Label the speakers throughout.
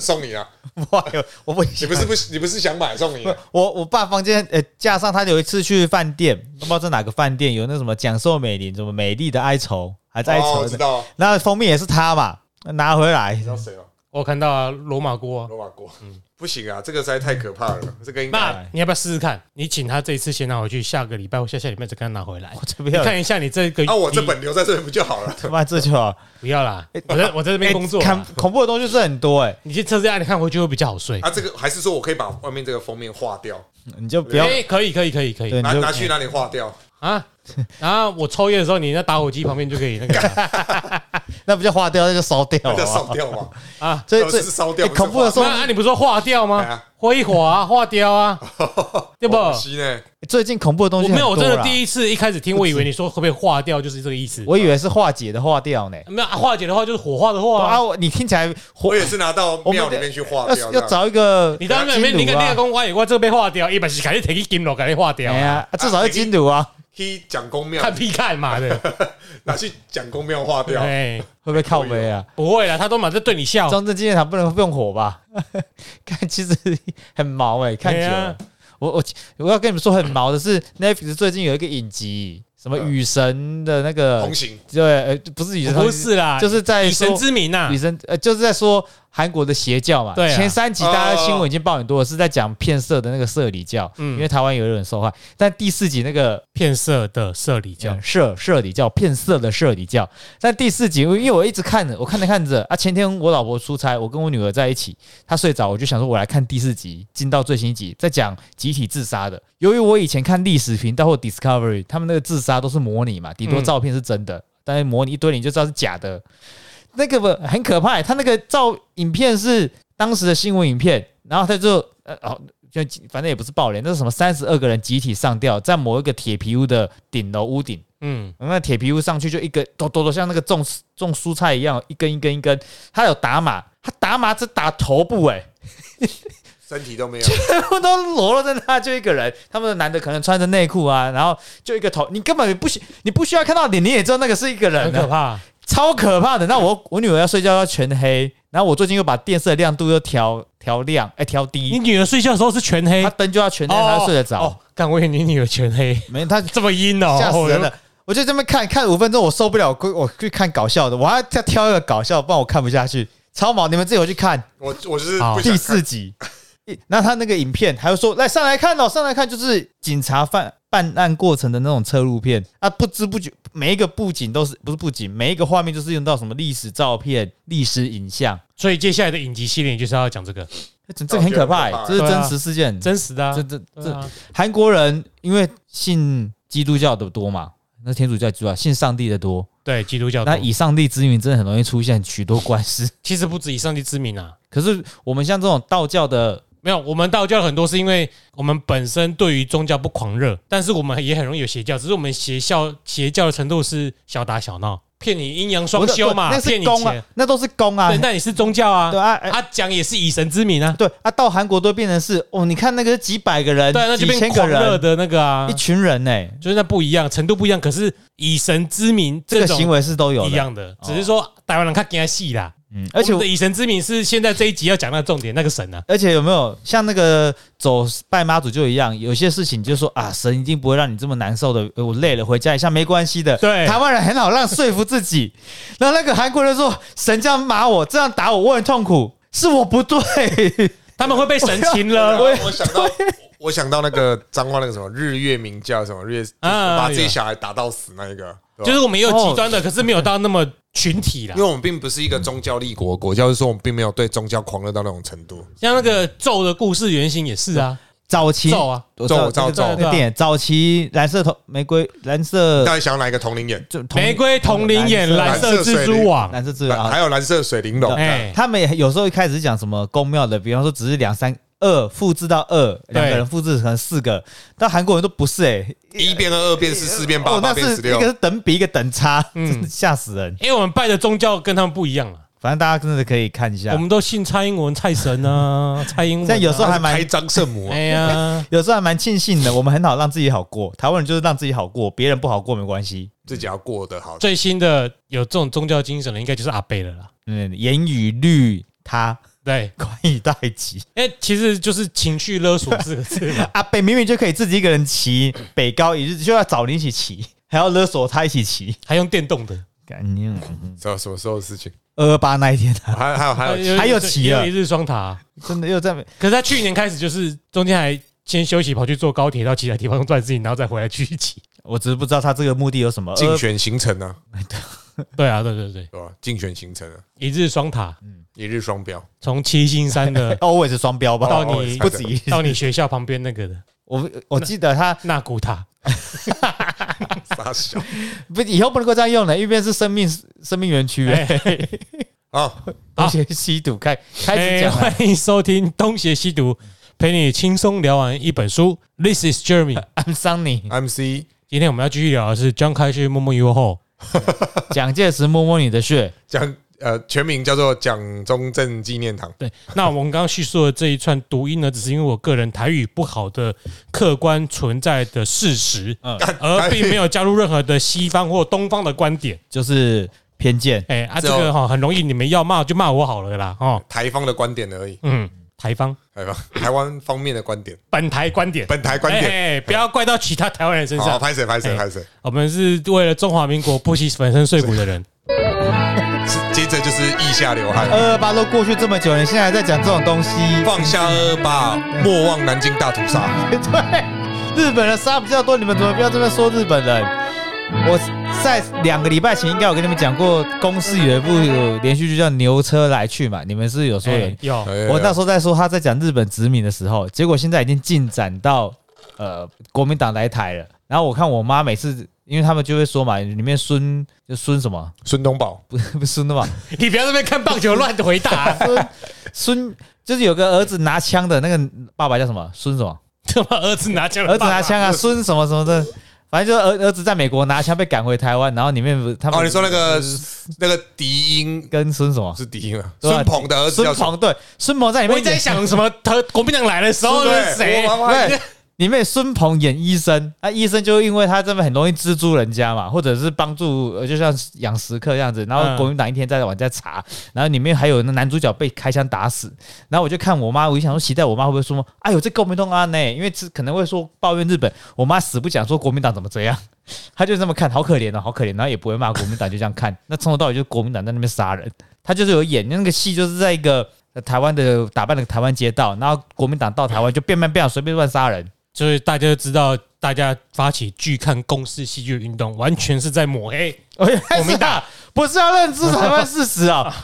Speaker 1: 送你啊！
Speaker 2: 哇哟，我不
Speaker 1: 你不是不你不是想买送你啊？
Speaker 2: 我我爸房间呃，加上他有一次去饭店，不知道在哪个饭店，有那什么讲寿美玲，什么美丽的哀愁，还在哀
Speaker 1: 哦，
Speaker 2: 愁的，
Speaker 1: 我知道，
Speaker 2: 然后封面也是他嘛，拿回来
Speaker 1: 你知道谁吗？
Speaker 3: 我看到啊，罗马锅啊。
Speaker 1: 罗马锅。不行啊，这个实在太可怕了，这个应该
Speaker 3: 那你要不要试试看？你请他这一次先拿回去，下个礼拜或下下礼拜再跟他拿回来。
Speaker 2: 我这边
Speaker 3: 你看一下你这个
Speaker 1: 啊，我这本留在这边不就好了？
Speaker 2: 他妈这就好，
Speaker 3: 不要啦，我在我在这边工作
Speaker 2: 看
Speaker 3: 啊，
Speaker 2: 恐怖的东西是很多哎，
Speaker 3: 你去测试下，你看回去会比较好睡。
Speaker 1: 啊，这个还是说我可以把外面这个封面划掉，
Speaker 2: 你就不要
Speaker 3: 哎，可以可以可以可以
Speaker 2: 对，你就
Speaker 1: 拿拿去哪里划掉？
Speaker 3: 啊。然后我抽烟的时候，你那打火机旁边就可以那个
Speaker 2: 那不叫化掉，那就烧掉了
Speaker 1: 烧掉嘛。
Speaker 3: 啊。
Speaker 1: 都
Speaker 2: 这这
Speaker 1: 是烧掉
Speaker 2: 哎恐怖的时候
Speaker 3: 那啊，你不是说化掉吗
Speaker 1: 哎呀？
Speaker 3: 挥滑化掉啊，对不？
Speaker 1: 吸呢？
Speaker 2: 最近恐怖的东西
Speaker 3: 我没有，我真的第
Speaker 2: 一，
Speaker 3: 一次一开始听，我以为你说会不会化掉，就是这个意思。
Speaker 2: 我以为是化解的化掉呢。
Speaker 3: 没有啊化解的话就是火化的化啊。
Speaker 2: 你听起来火
Speaker 1: 我也是拿到庙里面去
Speaker 2: 化
Speaker 1: 掉，
Speaker 2: 要找一个
Speaker 3: 你到那边，
Speaker 2: 金炉啊
Speaker 3: 你跟那个公关有关这个被化掉，一般是赶紧提去金楼，赶紧化掉啊。
Speaker 2: 哎呀，啊至少是金炉啊，
Speaker 1: 去讲公庙
Speaker 3: 看屁看嘛的，
Speaker 1: 拿去讲公庙化掉。
Speaker 3: 哎，
Speaker 2: 会不会靠背啊？
Speaker 3: 不会啦，他都马在对你笑。
Speaker 2: 中正纪念堂不能用火吧？看，其实很毛哎、看久了。我我我要跟你们说，很毛的是 Netflix 最近有一个影集，什么雨神的那个
Speaker 1: 同，行
Speaker 2: 对，呃，不是雨神，
Speaker 3: 不是啦，
Speaker 2: 就是在
Speaker 3: 雨神之名呐
Speaker 2: 雨。神，呃，就是在说韩国的邪教嘛。
Speaker 3: 对啊
Speaker 2: 前三集大家新闻已经报很多了，是在讲骗色的那个社里教，
Speaker 3: 嗯
Speaker 2: 因为台湾有人受害。但第四集那个
Speaker 3: 骗色的社里教
Speaker 2: 叫，社社里教骗色的社里教，但第四集，因为我一直看着，我看着看着啊，前天我老婆出差，我跟我女儿在一起，她睡着，我就想说，我来看第四集，进到最新一集，在讲集体自杀的。由于我以前看历史频道或 Discovery，他们那个自杀都是模拟嘛，顶多
Speaker 3: 嗯
Speaker 2: 照片是真的，但是模拟一堆你就知道是假的。那个不很可怕，他那个照影片是当时的新闻影片，然后他就呃哦。就反正也不是爆雷，那是什么三十二个人集体上吊，在某一个铁皮屋的顶楼屋顶，
Speaker 3: 嗯，
Speaker 2: 那铁皮屋上去就一个抖抖抖，像那个种种蔬菜一样，一根一根一根。他有打码，他打码只打头部、欸，
Speaker 1: 身体都没有，
Speaker 2: 全部都裸露在那，就一个人。他们的男的可能穿着内裤啊，然后就一个头，你根本不需你不需要看到脸，你也知道那个是一个人，
Speaker 3: 很可怕。
Speaker 2: 超可怕的。那我我女儿要睡觉要全黑，然后我最近又把电视的亮度又调调亮，哎、调低你，
Speaker 3: 女儿睡觉的时候是全黑
Speaker 2: 她，灯就要全黑，她就睡得着。
Speaker 3: 哦，干，我以为你女儿全黑，
Speaker 2: 没，她
Speaker 3: 这么阴哦，
Speaker 2: 吓死人了。我就这么看看五分钟，我受不了，我我去看搞笑的，我还要再挑一个搞笑，不然我看不下去。超毛，你们自己回去看
Speaker 1: 我我就是
Speaker 2: 第。四集。那他那个影片还有说，来上来看哦，上来看，就是警察犯办案过程的那种侧录片啊，不知不觉每一个布景都是不是布景，每一个画面就是用到什么历史照片、历史影像，
Speaker 3: 所以接下来的影集系列就是要讲这个
Speaker 2: 这这个很可怕、欸，这是真实事件。
Speaker 3: 真实的啊
Speaker 2: 这。这这韩国人因为信基督教的多嘛，那天主教之外信上帝的多，
Speaker 3: 对基督教
Speaker 2: 那，以上帝之名真的很容易出现许多官司。
Speaker 3: 其实不止以上帝之名啊。
Speaker 2: 可是我们像这种道教的，
Speaker 3: 没有，我们道教很多是因为我们本身对于宗教不狂热，但是我们也很容易有邪教，只是我们邪教邪教的程度是小打小闹，骗你阴阳双修嘛，
Speaker 2: 那
Speaker 3: 骗你
Speaker 2: 是公啊
Speaker 3: 钱。，
Speaker 2: 那都是公啊
Speaker 3: 对，。那你是宗教啊
Speaker 2: 对，啊，哎
Speaker 3: 啊讲也是以神之名啊，
Speaker 2: 对啊，到韩国都变成是哦，你看那个几百个人，
Speaker 3: 对，那就
Speaker 2: 几
Speaker 3: 变
Speaker 2: 千个人，
Speaker 3: 狂热的那个啊
Speaker 2: 一，群人呢、
Speaker 3: 就是那不一样，程度不一样，可是以神之名种
Speaker 2: 这个行为是都有的。
Speaker 3: 一样的，只是说台湾人看更细啦。
Speaker 2: 嗯，而且
Speaker 3: 我们的以神之名是现在这一集要讲那个重点，那个神啊，
Speaker 2: 而且有没有像那个走拜妈祖就一样，有些事情就说啊，神一定不会让你这么难受的，呃我累了回家一下没关系的。
Speaker 3: 对。
Speaker 2: 台湾人很好让说服自己，然后那个韩国人说神这样骂我，这样打我，我很痛苦，是我不对。
Speaker 3: 他们会被神擒了。
Speaker 1: 我想到我想到那个脏话那个什么日月明教什么日月，
Speaker 3: 啊
Speaker 1: 把自己小孩打到死那一个，
Speaker 3: 就是我们也有极端的，可是没有到那么群体啦。
Speaker 1: 因为。我们并不是一个宗教立国国教，就是说我们并没有对宗教狂热到那种程度。
Speaker 3: 像那个咒的故事原型也是啊，
Speaker 2: 早期
Speaker 3: 咒啊，
Speaker 2: 我知道
Speaker 1: 咒咒咒
Speaker 2: 那个电影早期蓝色头玫瑰蓝色
Speaker 1: 大家想要哪一个同龄眼？
Speaker 2: 就同
Speaker 3: 玫瑰同龄眼蓝色蜘蛛网，
Speaker 2: 蓝色字啊
Speaker 1: 还，有蓝色水玲珑，
Speaker 3: 哎，
Speaker 2: 他们也有时候一开始讲什么宫庙的，比方说只是两三二复制到二，两个人复制成四个，但韩国人都不是哎、
Speaker 1: 一变二，二变四，四变八，
Speaker 2: 哦，
Speaker 1: 八
Speaker 2: 那
Speaker 1: 变十六
Speaker 2: 是一个。是等比一个等差，吓死人。
Speaker 3: 因为我们拜的宗教跟他们不一样啊，
Speaker 2: 反正大家真的可以看一下
Speaker 3: 我，们都信蔡英文、蔡神啊，蔡英文啊。
Speaker 2: 但有时候还蛮
Speaker 1: 开张圣母啊，
Speaker 3: 哎呀，
Speaker 2: 有时候还蛮庆幸的，我们很好让自己好过。台湾人就是让自己好过，别人不好过没关系。
Speaker 1: 自己要过得好。
Speaker 3: 最新的有这种宗教精神的，应该就是阿贝了啦。
Speaker 2: 嗯，言语律他
Speaker 3: 对，
Speaker 2: 宽以待己。
Speaker 3: 哎，其实就是情绪勒索四个字嘛。
Speaker 2: 阿北明明就可以自己一个人骑北高一日，就要找你一起骑，还要勒索他一起骑。
Speaker 3: 还用电动的，
Speaker 2: 干你
Speaker 1: 知道什么时候的事情？
Speaker 2: 二二八那一天啊，
Speaker 1: 还还有还有，
Speaker 2: 还有骑了
Speaker 3: 一日双塔。
Speaker 2: 真的又在
Speaker 3: 可是他去年开始就是中间还先休息，跑去坐高铁到其他地方赚事情，然后再回来继续骑。
Speaker 2: 我只是不知道他这个目的有什么。
Speaker 1: 竞选行程啊，
Speaker 3: 对啊，对对对，
Speaker 1: 对吧？竞选行程啊，
Speaker 3: 一日双塔，
Speaker 1: 一日双标，
Speaker 3: 从七星山的，
Speaker 2: always 双标吧？
Speaker 3: 到你
Speaker 2: 不止一日
Speaker 3: 到你学校旁边那个的。
Speaker 2: 我我记得他
Speaker 3: 纳古塔，
Speaker 1: 傻笑。
Speaker 2: 不以后不能够这样用了，一边是生命生命园区，哎，
Speaker 1: 啊！
Speaker 2: 东邪西毒开开始
Speaker 3: 哎
Speaker 2: 讲了。
Speaker 3: 欢迎收听东邪西毒，陪你轻松聊完一本书。This is Jeremy。
Speaker 2: I'm Sunny，I'm
Speaker 1: C
Speaker 3: 今天我们要继续聊的是张开旭摸摸 U 后，
Speaker 2: 蒋介石摸摸你的穴，
Speaker 1: 蒋呃全名叫做蒋中正纪念堂，
Speaker 3: 对，那我们刚刚叙述的这一串读音呢，只是因为我个人台语不好的客观存在的事实，
Speaker 2: 嗯，
Speaker 3: 而并没有加入任何的西方或东方的观点。
Speaker 2: 就是偏见。
Speaker 3: 哎啊，这个哈很容易，你们要骂就骂我好了啦，哦，
Speaker 1: 台方的观点而已，
Speaker 3: 嗯，台方
Speaker 1: 台方台湾方面的观点，
Speaker 3: 本台观点，
Speaker 1: 本台观点。
Speaker 3: 哎，哎不要怪到其他台湾人身
Speaker 1: 好，
Speaker 3: 上。
Speaker 1: 拍谁拍谁
Speaker 3: 哎
Speaker 1: 拍谁，
Speaker 3: 我们是为了中华民国不惜粉身碎骨的人。
Speaker 1: 是腋下流汗，
Speaker 2: 二二八都过去这么久了，你现在还在讲这种东西？
Speaker 1: 放下二二八，莫忘南京大屠杀。
Speaker 2: 对，日本人杀比较多，你们怎么不要这么说日本人？我在两个礼拜前应该有跟你们讲过，公司有一部连续剧叫《牛车来去》嘛，你们是有说有我那时候在说他在讲日本殖民的时候，结果现在已经进展到呃国民党来台了。然后我看我妈每次，因为他们就会说嘛，里面孙就孙什么，
Speaker 1: 孙东宝
Speaker 2: 不是 不是孙东宝，
Speaker 3: 你不要在那边看棒球乱回答，
Speaker 2: 孙孙就是有个儿子拿枪的那个爸爸叫什么？孙什么？
Speaker 3: 他 妈儿子拿枪了，
Speaker 2: 儿子拿枪啊，孙什么什么的，反正就是儿儿子在美国拿枪被赶回台湾，然后里面不是他们
Speaker 1: 哦，你说那个那个狄英
Speaker 2: 跟孙什么
Speaker 1: 不？是敌英啊，孙鹏的儿子叫什么？
Speaker 2: 孙鹏对，孙鹏在里面演
Speaker 3: 我一直在想什么？他国民党来的时候
Speaker 1: 对
Speaker 3: 是谁？
Speaker 1: 我妈妈
Speaker 2: 对，里面孙鹏演医生，啊，医生就因为他这边很容易蜘蛛人家嘛，或者是帮助，呃就像养食客这样子。然后
Speaker 3: 嗯
Speaker 2: 国民党一天在往在查，然后里面还有那男主角被开枪打死。然后我就看我妈，我就想说，期待我妈会不会说，哎呦，这国民党啊呢？因为这可能会说抱怨日本，我妈死不讲说国民党怎么这样，她就这么看，好可怜哦，好可怜，然后也不会骂国民党，就这样看。那从头到尾就是国民党在那边杀人，他就是有演那个戏，就是在一个。呃台湾的打扮的台湾街道，然后国民党到台湾就变变变，随便乱杀人，
Speaker 3: 所以大家都知道，大家发起拒看公式戏剧运动，完全是在抹黑。
Speaker 2: 我国民党不是要认知台湾事实啊！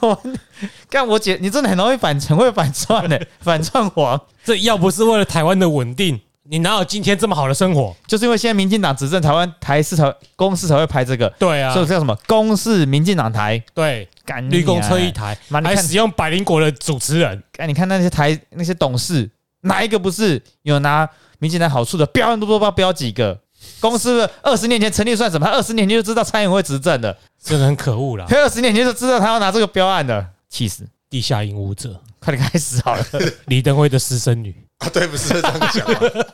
Speaker 2: 我 干我姐，你真的很容易反，很会反串的、反串王，
Speaker 3: 这要不是为了台湾的稳定，你哪有今天这么好的生活？
Speaker 2: 就是因为现在民进党执政，台湾台视才公司才会拍这个，
Speaker 3: 对啊。
Speaker 2: 所以，叫什么？公视民进党台，
Speaker 3: 对，
Speaker 2: 干
Speaker 3: 绿公车一，台，还使用百灵果的主持人，
Speaker 2: 哎你看那些台那些董事，哪一个不是有拿民进党好处的？标案都不知道标几个。公司二十年前成立算什么？他二十年前就知道蔡英文会执政的，
Speaker 3: 真的很可恶啦！
Speaker 2: 他二十年前就知道他要拿这个标案的，气死！
Speaker 3: 地下影舞者，
Speaker 2: 快点开始好了。
Speaker 3: 李登辉的私生女，
Speaker 1: 啊，对，不是这样讲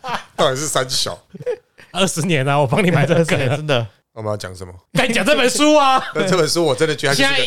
Speaker 1: 啊，到底是三小？
Speaker 3: 二十年啊，我帮你买这个。
Speaker 2: 真的，
Speaker 1: 我们要讲什么？
Speaker 3: 该讲这本书啊，
Speaker 1: 那这本书我真的觉得它
Speaker 3: 现在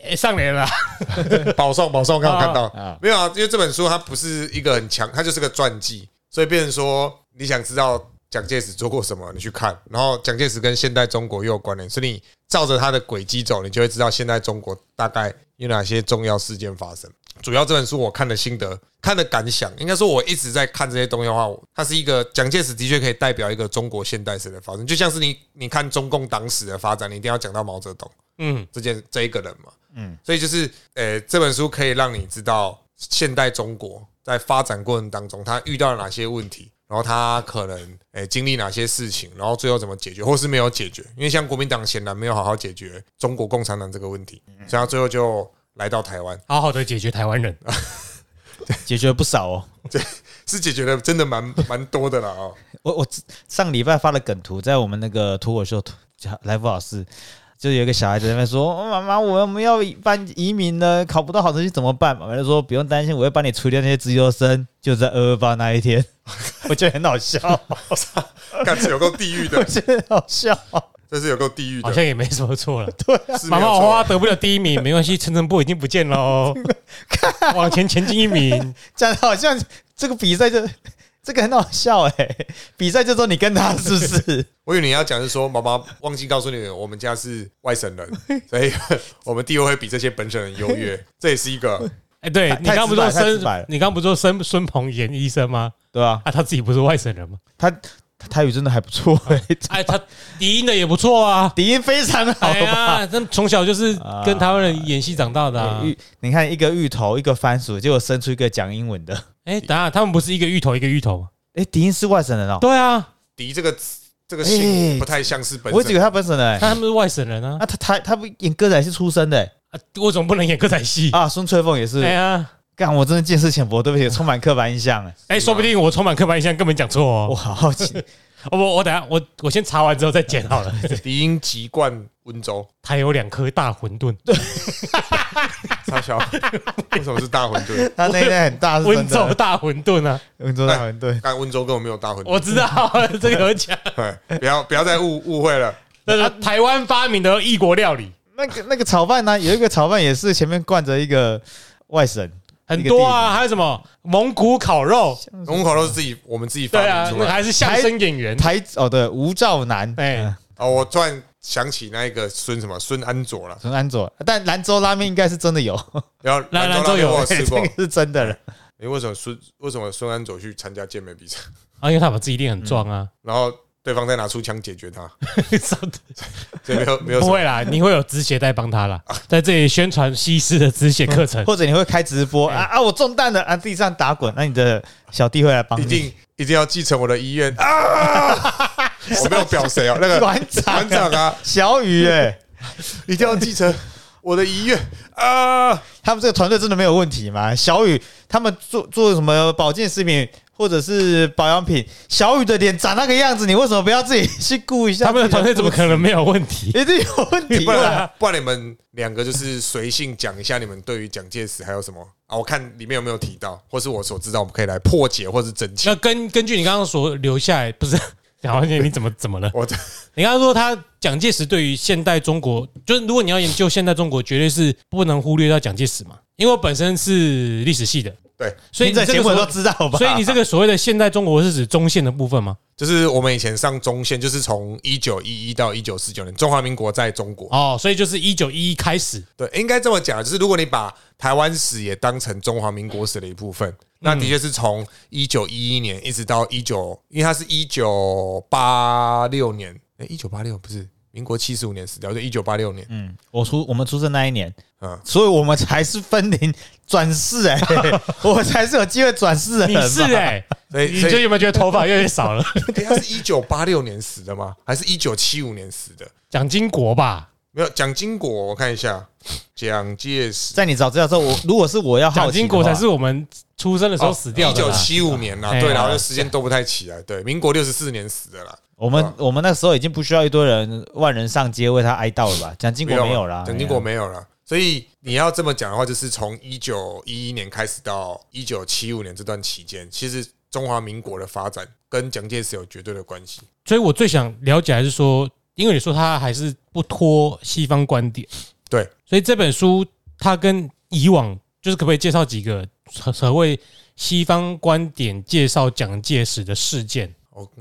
Speaker 1: 就是
Speaker 3: 也上联了，
Speaker 1: 保送，保送，刚好看到。
Speaker 2: 啊。
Speaker 1: 没有啊？因为这本书它不是一个很强，它就是个传记，所以变成说你想知道蒋介石做过什么，你去看，然后蒋介石跟现代中国又有关联，所以你照着他的轨迹走，你就会知道现代中国大概有哪些重要事件发生。主要这本书我看的心得、看的感想，应该说我一直在看这些东西的话，它是一个蒋介石的确可以代表一个中国现代史的发生，就像是你你看中共党史的发展，你一定要讲到毛泽东
Speaker 3: 嗯，
Speaker 1: 这件这一个人嘛，嗯，所以就是呃这本书可以让你知道现代中国在发展过程当中，他遇到了哪些问题。然后他可能诶、经历哪些事情，然后最后怎么解决，或是没有解决？因为像国民党显然没有好好解决中国共产党这个问题，所以他最后就来到台湾，
Speaker 3: 好好的解决台湾人。
Speaker 2: 解决了不少哦。
Speaker 1: 是解决的真的蛮蛮多的了哦。
Speaker 2: 我我上礼拜发了梗图，在我们那个脱口秀来福老师，就有一个小孩子在那边说：“哦妈妈，我们要搬移民了，考不到好成绩怎么办？”妈妈就说：“不用担心，我会帮你除掉那些自由生。”就在二二八那一天，我觉得很好笑，
Speaker 1: 感觉有够地狱
Speaker 2: 我
Speaker 1: 的，
Speaker 2: 觉得好笑。
Speaker 1: 这是有够地狱的
Speaker 3: 好。像也没什么错了。
Speaker 1: 是没有错
Speaker 3: 马马花得不了第一名没关系，陈晨波已经不见了哦，往前前进一名。
Speaker 2: 讲的好像这个比赛就这个很好笑哎、比赛就说你跟他是不是？
Speaker 1: 我以为你要讲是说，妈妈忘记告诉你，我们家是外省人，所以 我们地位会比这些本省人优越，这也是一个
Speaker 3: 哎，对你刚刚不是说孙，你刚刚不是说孙孙鹏炎医生吗？
Speaker 2: 对吧、
Speaker 3: 啊，他自己不是外省人吗？
Speaker 2: 他他台语真的还不错哎、
Speaker 3: 哎，他底音的也不错啊。
Speaker 2: 底音非常好
Speaker 3: 哎
Speaker 2: 吧？
Speaker 3: 呀，他从小就是跟台湾人演戏长大的啊。
Speaker 2: 芋，你看一个芋头，一个番薯，结果生出一个讲英文的。
Speaker 3: 哎，等下他们不是一个芋头一个芋头吗？
Speaker 2: 哎、迪音是外省人哦，
Speaker 3: 对啊，
Speaker 1: 敌这个这个姓
Speaker 2: 哎
Speaker 1: 不太像是本省
Speaker 2: 我以为他本省人、欸。
Speaker 3: 他们是外省人啊。
Speaker 2: 啊，他他他不演歌仔戏出身的、欸、
Speaker 3: 啊为什么不能演歌仔戏？
Speaker 2: 啊，孙翠凤也是
Speaker 3: 哎。呀，
Speaker 2: 干，我真的见识浅薄，对不起，充满刻板印象哎、
Speaker 3: 哎，说不定我充满刻板印象，根本讲错哦
Speaker 2: 我
Speaker 3: 哦。
Speaker 2: 好好奇，
Speaker 3: 哦不，我等下我我先查完之后再剪好了。
Speaker 1: 敌音籍贯温州，
Speaker 3: 他有两颗大馄饨，
Speaker 1: 超小，为什么是大馄饨？
Speaker 2: 他那天很大是
Speaker 3: 温州大馄饨啊！
Speaker 2: 温州大馄饨。
Speaker 1: 但温州根本没有大馄饨，
Speaker 3: 我知道这个有讲，
Speaker 1: 对，不要不要再误误会了。
Speaker 3: 那是台湾发明的异国料理，
Speaker 2: 那个那个炒饭呢，有一个炒饭也是前面冠着一个外省，
Speaker 3: 很多啊，还有什么？蒙古烤肉，
Speaker 1: 蒙古烤肉是自己我们自己发
Speaker 3: 对啊，
Speaker 1: 明出来。
Speaker 3: 那个还是相声演员，
Speaker 2: 台哦对，吴兆南，
Speaker 3: 哎。
Speaker 2: 嗯。
Speaker 1: 哦，我突然想起那一个孙什么孙安佐了，
Speaker 2: 孙安佐，但兰州拉面应该是真的有，
Speaker 1: 然后
Speaker 3: 兰
Speaker 1: 兰
Speaker 3: 州有。
Speaker 1: 我有吃过。
Speaker 2: 这个。是真的。了。
Speaker 1: 诶，为什么孙为什么孙安佐去参加健美比赛，
Speaker 3: 啊，因为他把自己练很壮啊，
Speaker 1: 然后对方再拿出枪解决他，所以没有没有
Speaker 3: 不会啦，你会有止血带帮他啦，在这里宣传西施的止血课程，
Speaker 2: 或者你会开直播啊啊，我中弹了啊，地上打滚，那你的小弟会来帮你。
Speaker 1: 一定一定要继承我的遗愿。啊！我没有表谁哦，那个
Speaker 2: 馆长
Speaker 1: 团长啊，
Speaker 2: 小雨哎，
Speaker 1: 一定要继承我的遗愿。啊！
Speaker 2: 他们这个团队真的没有问题吗？小雨他们做做什么保健食品或者是保养品，小雨的脸长那个样子，你为什么不要自己去顾一下？
Speaker 3: 他们的团队怎么可能没有问题？
Speaker 2: 一定有问题
Speaker 1: 不
Speaker 2: 啊？
Speaker 1: 然不然你们两个就是随性讲一下你们对于蒋介石还有什么啊？我看里面有没有提到，或是我所知道，我们可以来破解或是整清。
Speaker 3: 那根根据你刚刚所留下来，不是？然后你怎么怎么了？
Speaker 1: 我
Speaker 3: 你刚刚说他蒋介石对于现代中国，就是如果你要研究现代中国，绝对是不能忽略到蒋介石嘛，因为我本身是历史系的，
Speaker 1: 对，
Speaker 3: 所以
Speaker 2: 这节目都知道吧？
Speaker 3: 所以你这个所谓的现代中国是指中线的部分吗？
Speaker 1: 就是我们以前上中线，就是从一九一一到一九四九年，中华民国在中国。
Speaker 3: 哦，所以就是一九一一开始，
Speaker 1: 对，应该这么讲，就是如果你把台湾史也当成中华民国史的一部分，那的确是从一九一一年一直到一九，因为它是一九八六年，哎，一九八六不是民国七十五年死掉，就一九八六年。
Speaker 2: 嗯，我出我们出生那一年，
Speaker 1: 嗯
Speaker 2: 所以我们才是分龄转世哎、我才是有机会转世的
Speaker 3: 你。是哎、
Speaker 1: 所以，所以
Speaker 3: 你就有没有觉得头发越来越少了？
Speaker 1: 他是一九八六年死的吗？还是一九七五年死的？
Speaker 3: 蒋经国吧，
Speaker 1: 没有，蒋经国，我看一下，蒋介石，
Speaker 2: 在你找资料之后，我如果是我要
Speaker 3: 蒋经国才是我们出生的时候死掉
Speaker 1: 一九。七五年啦，
Speaker 3: 哎
Speaker 1: 对啦，然后时间都不太起来，对，民国六十四年死的啦。
Speaker 2: 我们
Speaker 1: 啊
Speaker 2: 我们那时候已经不需要一堆人万人上街为他哀悼了吧？蒋经国没有啦，
Speaker 1: 蒋经国没有了。所以你要这么讲的话，就是从一九一一年开始到一九七五年这段期间，其实中华民国的发展跟蒋介石有绝对的关系。
Speaker 3: 所以我最想了解还是说，因为你说他还是不脱西方观点，
Speaker 1: 对，
Speaker 3: 所以这本书它跟以往就是可不可以介绍几个所所谓西方观点介绍蒋介石的事件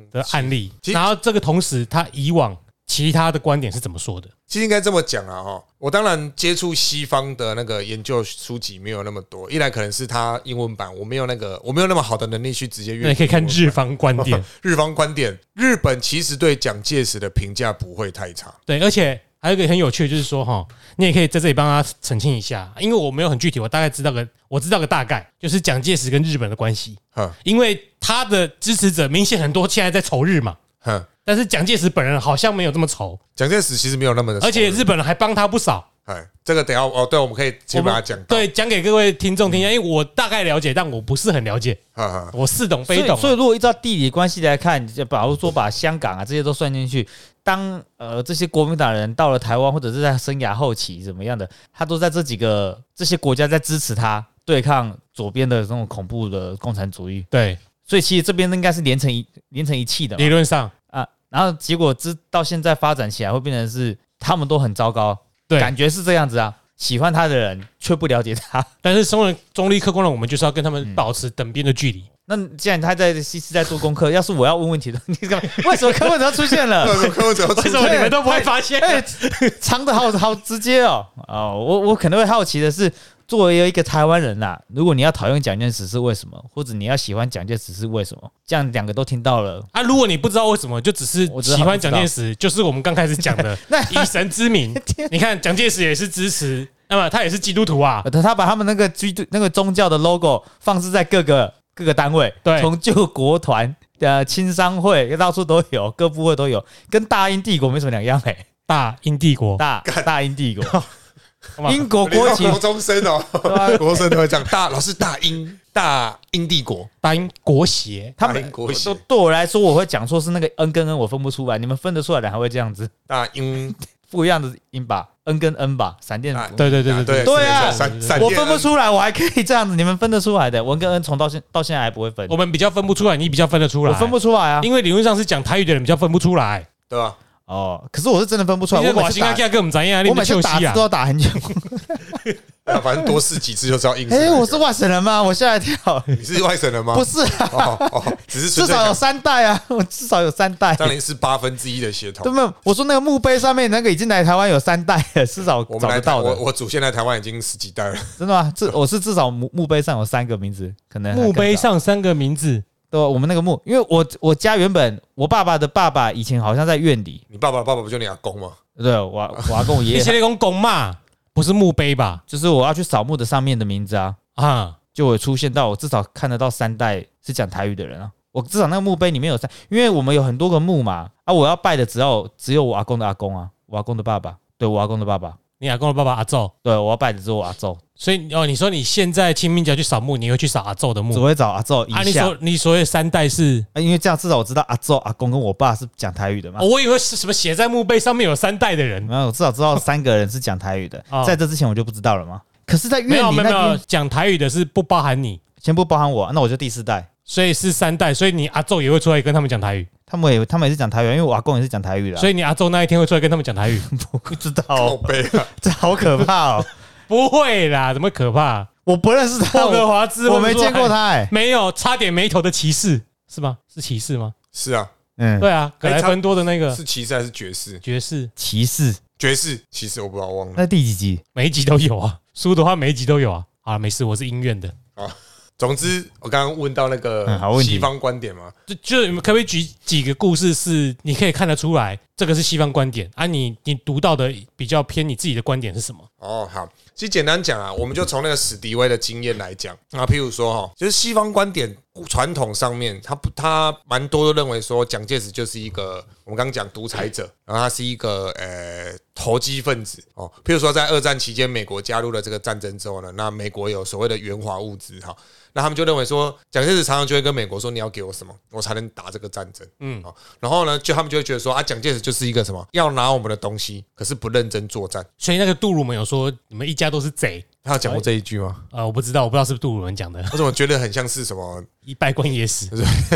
Speaker 3: 的案例，然后这个同时他以往其他的观点是怎么说的？
Speaker 1: 其实应该这么讲啊，哈，我当然接触西方的那个研究书籍没有那么多，一来可能是他英文版我没有那个我没有那么好的能力去直接阅读。
Speaker 3: 那你可以看日方观点，
Speaker 1: 日方观点，日本其实对蒋介石的评价不会太差。
Speaker 3: 对，而且还有一个很有趣的就是说哈，你也可以在这里帮他澄清一下，因为我没有很具体，我大概知道个，我知道个大概，就是蒋介石跟日本的关系，
Speaker 1: 哼
Speaker 3: 因为他的支持者明显很多现在在仇日嘛，
Speaker 1: 哼，
Speaker 3: 但是蒋介石本人好像没有这么丑，
Speaker 1: 蒋介石其实没有那么的，
Speaker 3: 而且日本人还帮他不少。
Speaker 1: 哎，这个等下哦，对，我们可以
Speaker 3: 我
Speaker 1: 先把它讲，
Speaker 3: 对讲给各位听众听一下，因为我大概了解，但我不是很了解，
Speaker 1: 哈哈，
Speaker 3: 我似懂非懂啊。
Speaker 2: 所以如果依照地理关系来看，就假如说把香港啊这些都算进去，当呃这些国民党人到了台湾或者是在生涯后期怎么样的，他都在这几个这些国家在支持他对抗左边的这种恐怖的共产主义，
Speaker 3: 对，
Speaker 2: 所以其实这边应该是连成一连成一气的
Speaker 3: 理论上，
Speaker 2: 然后结果之到现在发展起来，会变成是他们都很糟糕，
Speaker 3: 对
Speaker 2: 感觉是这样子啊。喜欢他的人却不了解他，
Speaker 3: 但是身为中立客观的我们，就是要跟他
Speaker 2: 嗯
Speaker 3: 们保持等边的距离。
Speaker 2: 那既然他在西斯在做功课，要是我要问问题的，你干嘛？为什么柯文哲出现了？
Speaker 1: 为什么柯文哲要出
Speaker 3: 为什么你们都不会发现？
Speaker 2: 哎，藏的好好直接哦。哦，我我可能会好奇的是，作为一个台湾人呐、如果你要讨厌蒋介石是为什么，或者你要喜欢蒋介石是为什么？这样两个都听到了，
Speaker 3: 啊，如果你不知道为什么，就只是喜欢蒋介石，就是我们刚开始讲的
Speaker 2: 那
Speaker 3: 以神之名。你看蒋介石也是支持，那么他也是基督徒啊。
Speaker 2: 他他把他们那个基督那个宗教的 logo 放置在各个各个单位，
Speaker 3: 对。
Speaker 2: 从救国团、呃青商会到处都有，各部会都有，跟大英帝国没什么两样哎、
Speaker 3: 大英帝国，
Speaker 2: 大大英帝国，英国国旗
Speaker 1: 你国中生哦，国中生都会这样。大老师大英大英帝国，
Speaker 3: 大英国协，
Speaker 2: 他们
Speaker 1: 大英国旗
Speaker 2: 都对我来说，我会讲说是那个 n 跟 n 我分不出来，你们分得出来的还会这样子。
Speaker 1: 大英。
Speaker 2: 不一样的音吧，n 跟 n 吧，闪电
Speaker 3: 对对对对
Speaker 1: 对
Speaker 2: 对啊我分不出来，我还可以这样子，你们分得出来的，文跟 n 从到现到现在还不会分。
Speaker 3: 我，们比较分不出来，你比较分得出来。
Speaker 2: 我分不出来啊。
Speaker 3: 因为理论上是讲台语的人比较分不出来。
Speaker 1: 对吧？
Speaker 2: 哦，可是我是真的分不出来，我每次打字都？要打很久。
Speaker 1: 啊反正多试几次就知道
Speaker 2: 哎，
Speaker 1: 个。
Speaker 2: 我是外省人吗？我吓一跳。
Speaker 1: 你是外省人吗？
Speaker 2: 不是啊，
Speaker 1: 哦哦，只是
Speaker 2: 至少有三代啊，我至少有三代。
Speaker 1: 当然是八分之一的血统。
Speaker 2: 对不？我说那个墓碑上面那个已经来台湾有三代了，至少
Speaker 1: 我们来
Speaker 2: 到的，
Speaker 1: 我我祖先来台湾已经十几代了。
Speaker 2: 真的吗？至我是至少墓墓碑上有三个名字，可能
Speaker 3: 墓碑上三个名字，
Speaker 2: 对，我们那个墓，因为我我家原本我爸爸的爸爸以前好像在院里，
Speaker 1: 你爸爸的爸爸不就你阿公吗？
Speaker 2: 对我我阿公我爷。爷，
Speaker 3: 你现在讲公嘛，不是墓碑吧？
Speaker 2: 就是我要去扫墓的上面的名字啊，
Speaker 3: 啊，
Speaker 2: 就会出现到我至少看得到三代是讲台语的人啊。我至少那个墓碑里面有三，因为我们有很多个墓嘛，啊，我要拜的只要只有我阿公的阿公啊，我阿公的爸爸，对我阿公的爸爸，
Speaker 3: 你阿公的爸爸阿昼，
Speaker 2: 对我要拜的只有我阿昼，
Speaker 3: 所以哦，你说你现在清明节去扫墓，你会去扫阿昼的
Speaker 2: 只
Speaker 3: 墓
Speaker 2: 会找阿昼
Speaker 3: 啊？你
Speaker 2: 以下，
Speaker 3: 所你所谓三代是？
Speaker 2: 啊因为这样至少我知道阿昼、阿公跟我爸是讲台语的嘛
Speaker 3: 哦。我以为是什么写在墓碑上面有三代的人，
Speaker 2: 然后我至少知道三个人是讲台语的
Speaker 3: 哦，
Speaker 2: 在这之前我就不知道了嘛。可是，在
Speaker 3: 没有
Speaker 2: 院里那
Speaker 3: 没有没有
Speaker 2: 边，
Speaker 3: 讲台语的是不包含你，
Speaker 2: 先不包含我，那我就第四代。
Speaker 3: 所以是三代，所以你阿昼也会出来跟他们讲台语，
Speaker 2: 他们也他们也是讲台语，因为我阿公也是讲台语的啊，
Speaker 3: 所以你阿昼那一天会出来跟他们讲台语？
Speaker 2: 不知道
Speaker 1: 好
Speaker 2: 哦，
Speaker 1: 悲啊！
Speaker 2: 这好可怕哦！
Speaker 3: 不会啦，怎么可怕？
Speaker 2: 我不认识他，
Speaker 3: 霍格
Speaker 2: 我
Speaker 3: 华兹
Speaker 2: 我没见过
Speaker 3: 他，
Speaker 2: 他哎，
Speaker 3: 没有差点没头的骑士是吗？是骑士吗？
Speaker 1: 是啊，
Speaker 2: 嗯，
Speaker 3: 对啊，格莱芬多的那个
Speaker 1: 是骑士还是爵士？
Speaker 3: 爵士，
Speaker 2: 骑士
Speaker 1: 爵士骑士我不知道，忘了。
Speaker 2: 那第几集？
Speaker 3: 每一集都有啊，书的话每一集都有啊。好了，没事，我是音院的。
Speaker 1: 总之，我刚刚问到那个西方观点嘛，
Speaker 3: 就就你们可不可以举几个故事，是你可以看得出来，这个是西方观点啊你？你读到的比较偏你自己的观点是什么？
Speaker 1: 哦，好，其实简单讲啊，我们就从那个史迪威的经验来讲啊，譬如说哈，就是西方观点传统上面，他不，他蛮多都认为说蒋介石就是一个我们刚刚讲独裁者，然后他是一个呃投机分子哦。譬如说在二战期间，美国加入了这个战争之后呢，那美国有所谓的援华物资哈，那他们就认为说蒋介石常常就会跟美国说你要给我什么，我才能打这个战争，嗯，哦，然后呢，就他们就会觉得说啊，蒋介石就是一个什么要拿我们的东西，可是不认真作战。
Speaker 3: 所以那个杜鲁门有说你们一家都是贼，
Speaker 1: 他有讲过这一句吗？
Speaker 3: 呃，我不知道，我不知道是不是杜鲁门讲的，
Speaker 1: 我怎么觉得很像是什么？
Speaker 3: 一拜官野史。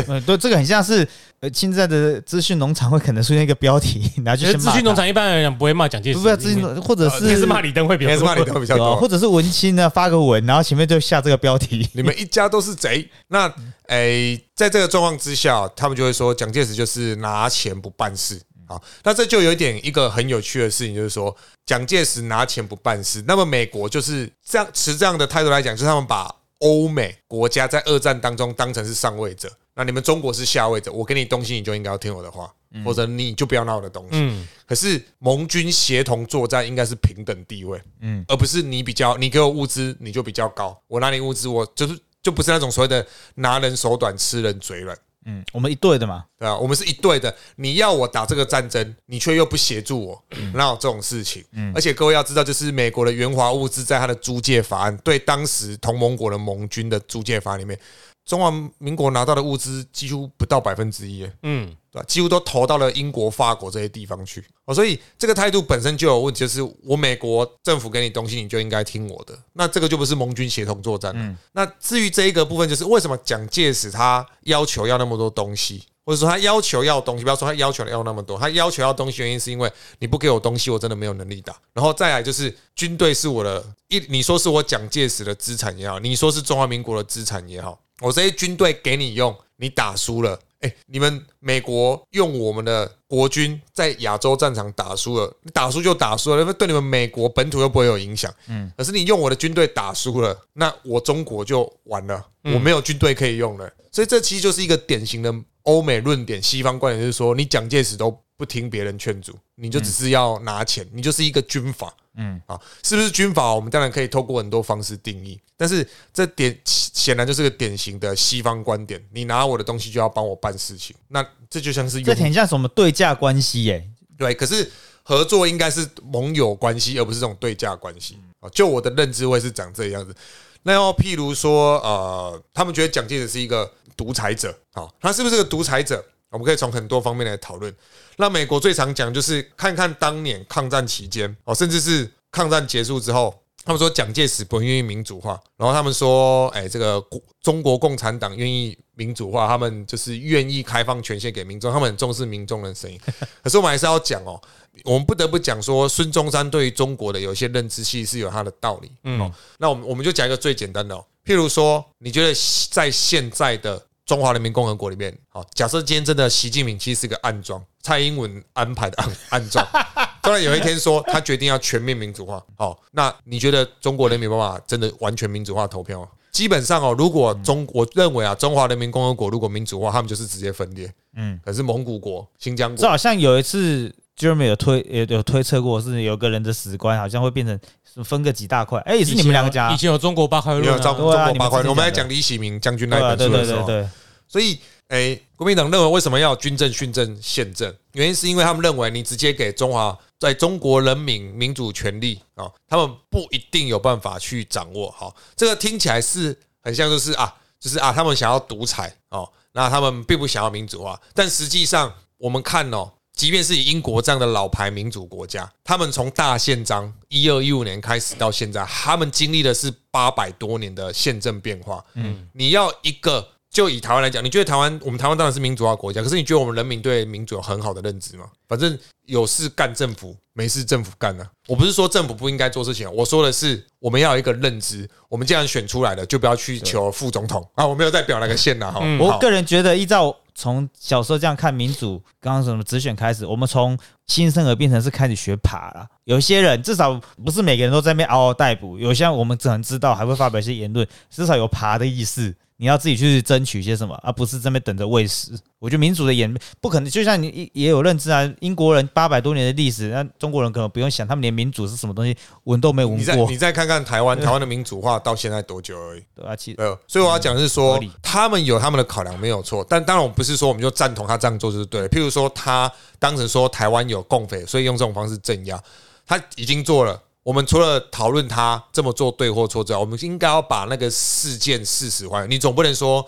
Speaker 2: 嗯，对，这个很像是呃，现在的资讯农场会可能出现一个标题，拿去
Speaker 3: 其实资
Speaker 2: 先骂他，
Speaker 3: 讯农场一般来讲不会骂蒋介石，
Speaker 2: 不是资讯农，或者是
Speaker 3: 是骂李登辉比较多。
Speaker 2: 或者是文青呢发个文，然后前面就下这个标题。
Speaker 1: 你们一家都是贼。那诶，在这个状况之下，他们就会说蒋介石就是拿钱不办事。好，那这就有一点一个很有趣的事情，就是说蒋介石拿钱不办事。那么美国就是这样持这样的态度来讲，就是他们把欧美国家在二战当中当成是上位者，那你们中国是下位者。我给你东西，你就应该要听我的话，或者你就不要拿我的东西。
Speaker 3: 嗯，
Speaker 1: 可是盟军协同作战应该是平等地位，
Speaker 2: 嗯
Speaker 1: 嗯，而不是你比较，你给我物资你就比较高，我拿你物资，我就是就不是那种所谓的拿人手短吃人嘴软，
Speaker 2: 嗯，我们一队的嘛，
Speaker 1: 对啊？我们是一队的，你要我打这个战争，你却又不协助我，哪有这种事情？嗯而且各位要知道，就是美国的援华物资在他的租借法案对当时同盟国的盟军的租借法案里面，中华民国拿到的物资几乎不到百分之一。
Speaker 3: 嗯，
Speaker 1: 对吧？几乎都投到了英国、法国这些地方去哦，所以这个态度本身就有问题，就是我美国政府给你东西，你就应该听我的，那这个就不是盟军协同作战了。那至于这一个部分，就是为什么蒋介石他要求要那么多东西或者说他要求要东西，不要说他要求要那么多，他要求要东西原因是因为你不给我东西，我真的没有能力打。然后再来就是军队是我的一，你说是我蒋介石的资产也好，你说是中华民国的资产也好，我这些军队给你用，你打输了。哎，你们美国用我们的国军在亚洲战场打输了，你打输就打输了，那对你们美国本土又不会有影响。嗯，可是你用我的军队打输了，那我中国就完了，我没有军队可以用了。所以这其实就是一个典型的欧美论点，西方观点就是说，你蒋介石都不听别人劝阻，你就只是要拿钱，你就是一个军阀。嗯啊，是不是军阀？我们当然可以透过很多方式定义，但是这点显然就是个典型的西方观点。你拿我的东西就要帮我办事情，那这就像是
Speaker 2: 这挺像什么对价关系耶？
Speaker 1: 对，可是合作应该是盟友关系，而不是这种对价关系啊。就我的认知会是长这样子。那要譬如说，呃，他们觉得蒋介石是一个独裁者，好，他是不是个独裁者？我们可以从很多方面来讨论。那美国最常讲就是看看当年抗战期间哦，甚至是抗战结束之后，他们说蒋介石不愿意民主化，然后他们说，哎，这个中国共产党愿意民主化，他们就是愿意开放权限给民众，他们很重视民众的声音。可是我们还是要讲哦，我们不得不讲说，孙中山对于中国的有些认知其实是有他的道理。嗯，那我们我们就讲一个最简单的，哦譬如说，你觉得在现在的。中华人民共和国里面，好，假设今天真的习近平其实是个暗装，蔡英文安排的暗暗装。突然有一天说他决定要全面民主化，好，那你觉得中国人民办法真的完全民主化投票吗？基本上哦，如果中我认为啊，中华人民共和国如果民主化，他们就是直接分裂。嗯，可是蒙古国、新疆国，
Speaker 2: 这好像有一次 Jeremy 有推也有推测过，是有个人的史观好像会变成分个几大块。哎，也是你们两个讲，
Speaker 3: 以前有中国八块论，
Speaker 1: 有中国八块。我们来讲李喜明将军那本书的时候，所以。哎，国民党认为为什么要军政、训政、宪政？原因是因为他们认为你直接给中华在中国人民民主权利啊，他们不一定有办法去掌握。好，这个听起来是很像，就是啊，就是啊，他们想要独裁哦，那他们并不想要民主化。但实际上，我们看哦，即便是以英国这样的老牌民主国家，他们从大宪章一二一五年开始到现在，他们经历的是八百多年的宪政变化。嗯，你要一个。就以台湾来讲，你觉得台湾我们台湾当然是民主化国家，可是你觉得我们人民对民主有很好的认知吗？反正有事干政府，没事政府干呢。我不是说政府不应该做事情，我说的是我们要有一个认知，我们既然选出来了，就不要去求副总统啊。我没有代表那个县呐哈。
Speaker 2: 我个人觉得，依照从小时候这样看民主，刚刚什么直选开始，我们从新生儿变成是开始学爬了。有些人至少不是每个人都在那边嗷嗷待哺，有些我们只能知道，还会发表一些言论，至少有爬的意思。你要自己去争取些什么，而不是这边等着喂食。我觉得民主的演不可能，就像你也有认知啊。英国人八百多年的历史，那中国人可能不用想，他们连民主是什么东西闻都没闻过。
Speaker 1: 你再你再看看台湾，台湾的民主化到现在多久而已？
Speaker 2: 对啊，其
Speaker 1: 呃，所以我要讲的是说，他们有他们的考量没有错，但当然我不是说我们就赞同他这样做就是对。譬如说，他当时说台湾有共匪，所以用这种方式镇压，他已经做了。我们除了讨论他这么做对或错之外，我们应该要把那个事件事实还原。你总不能说，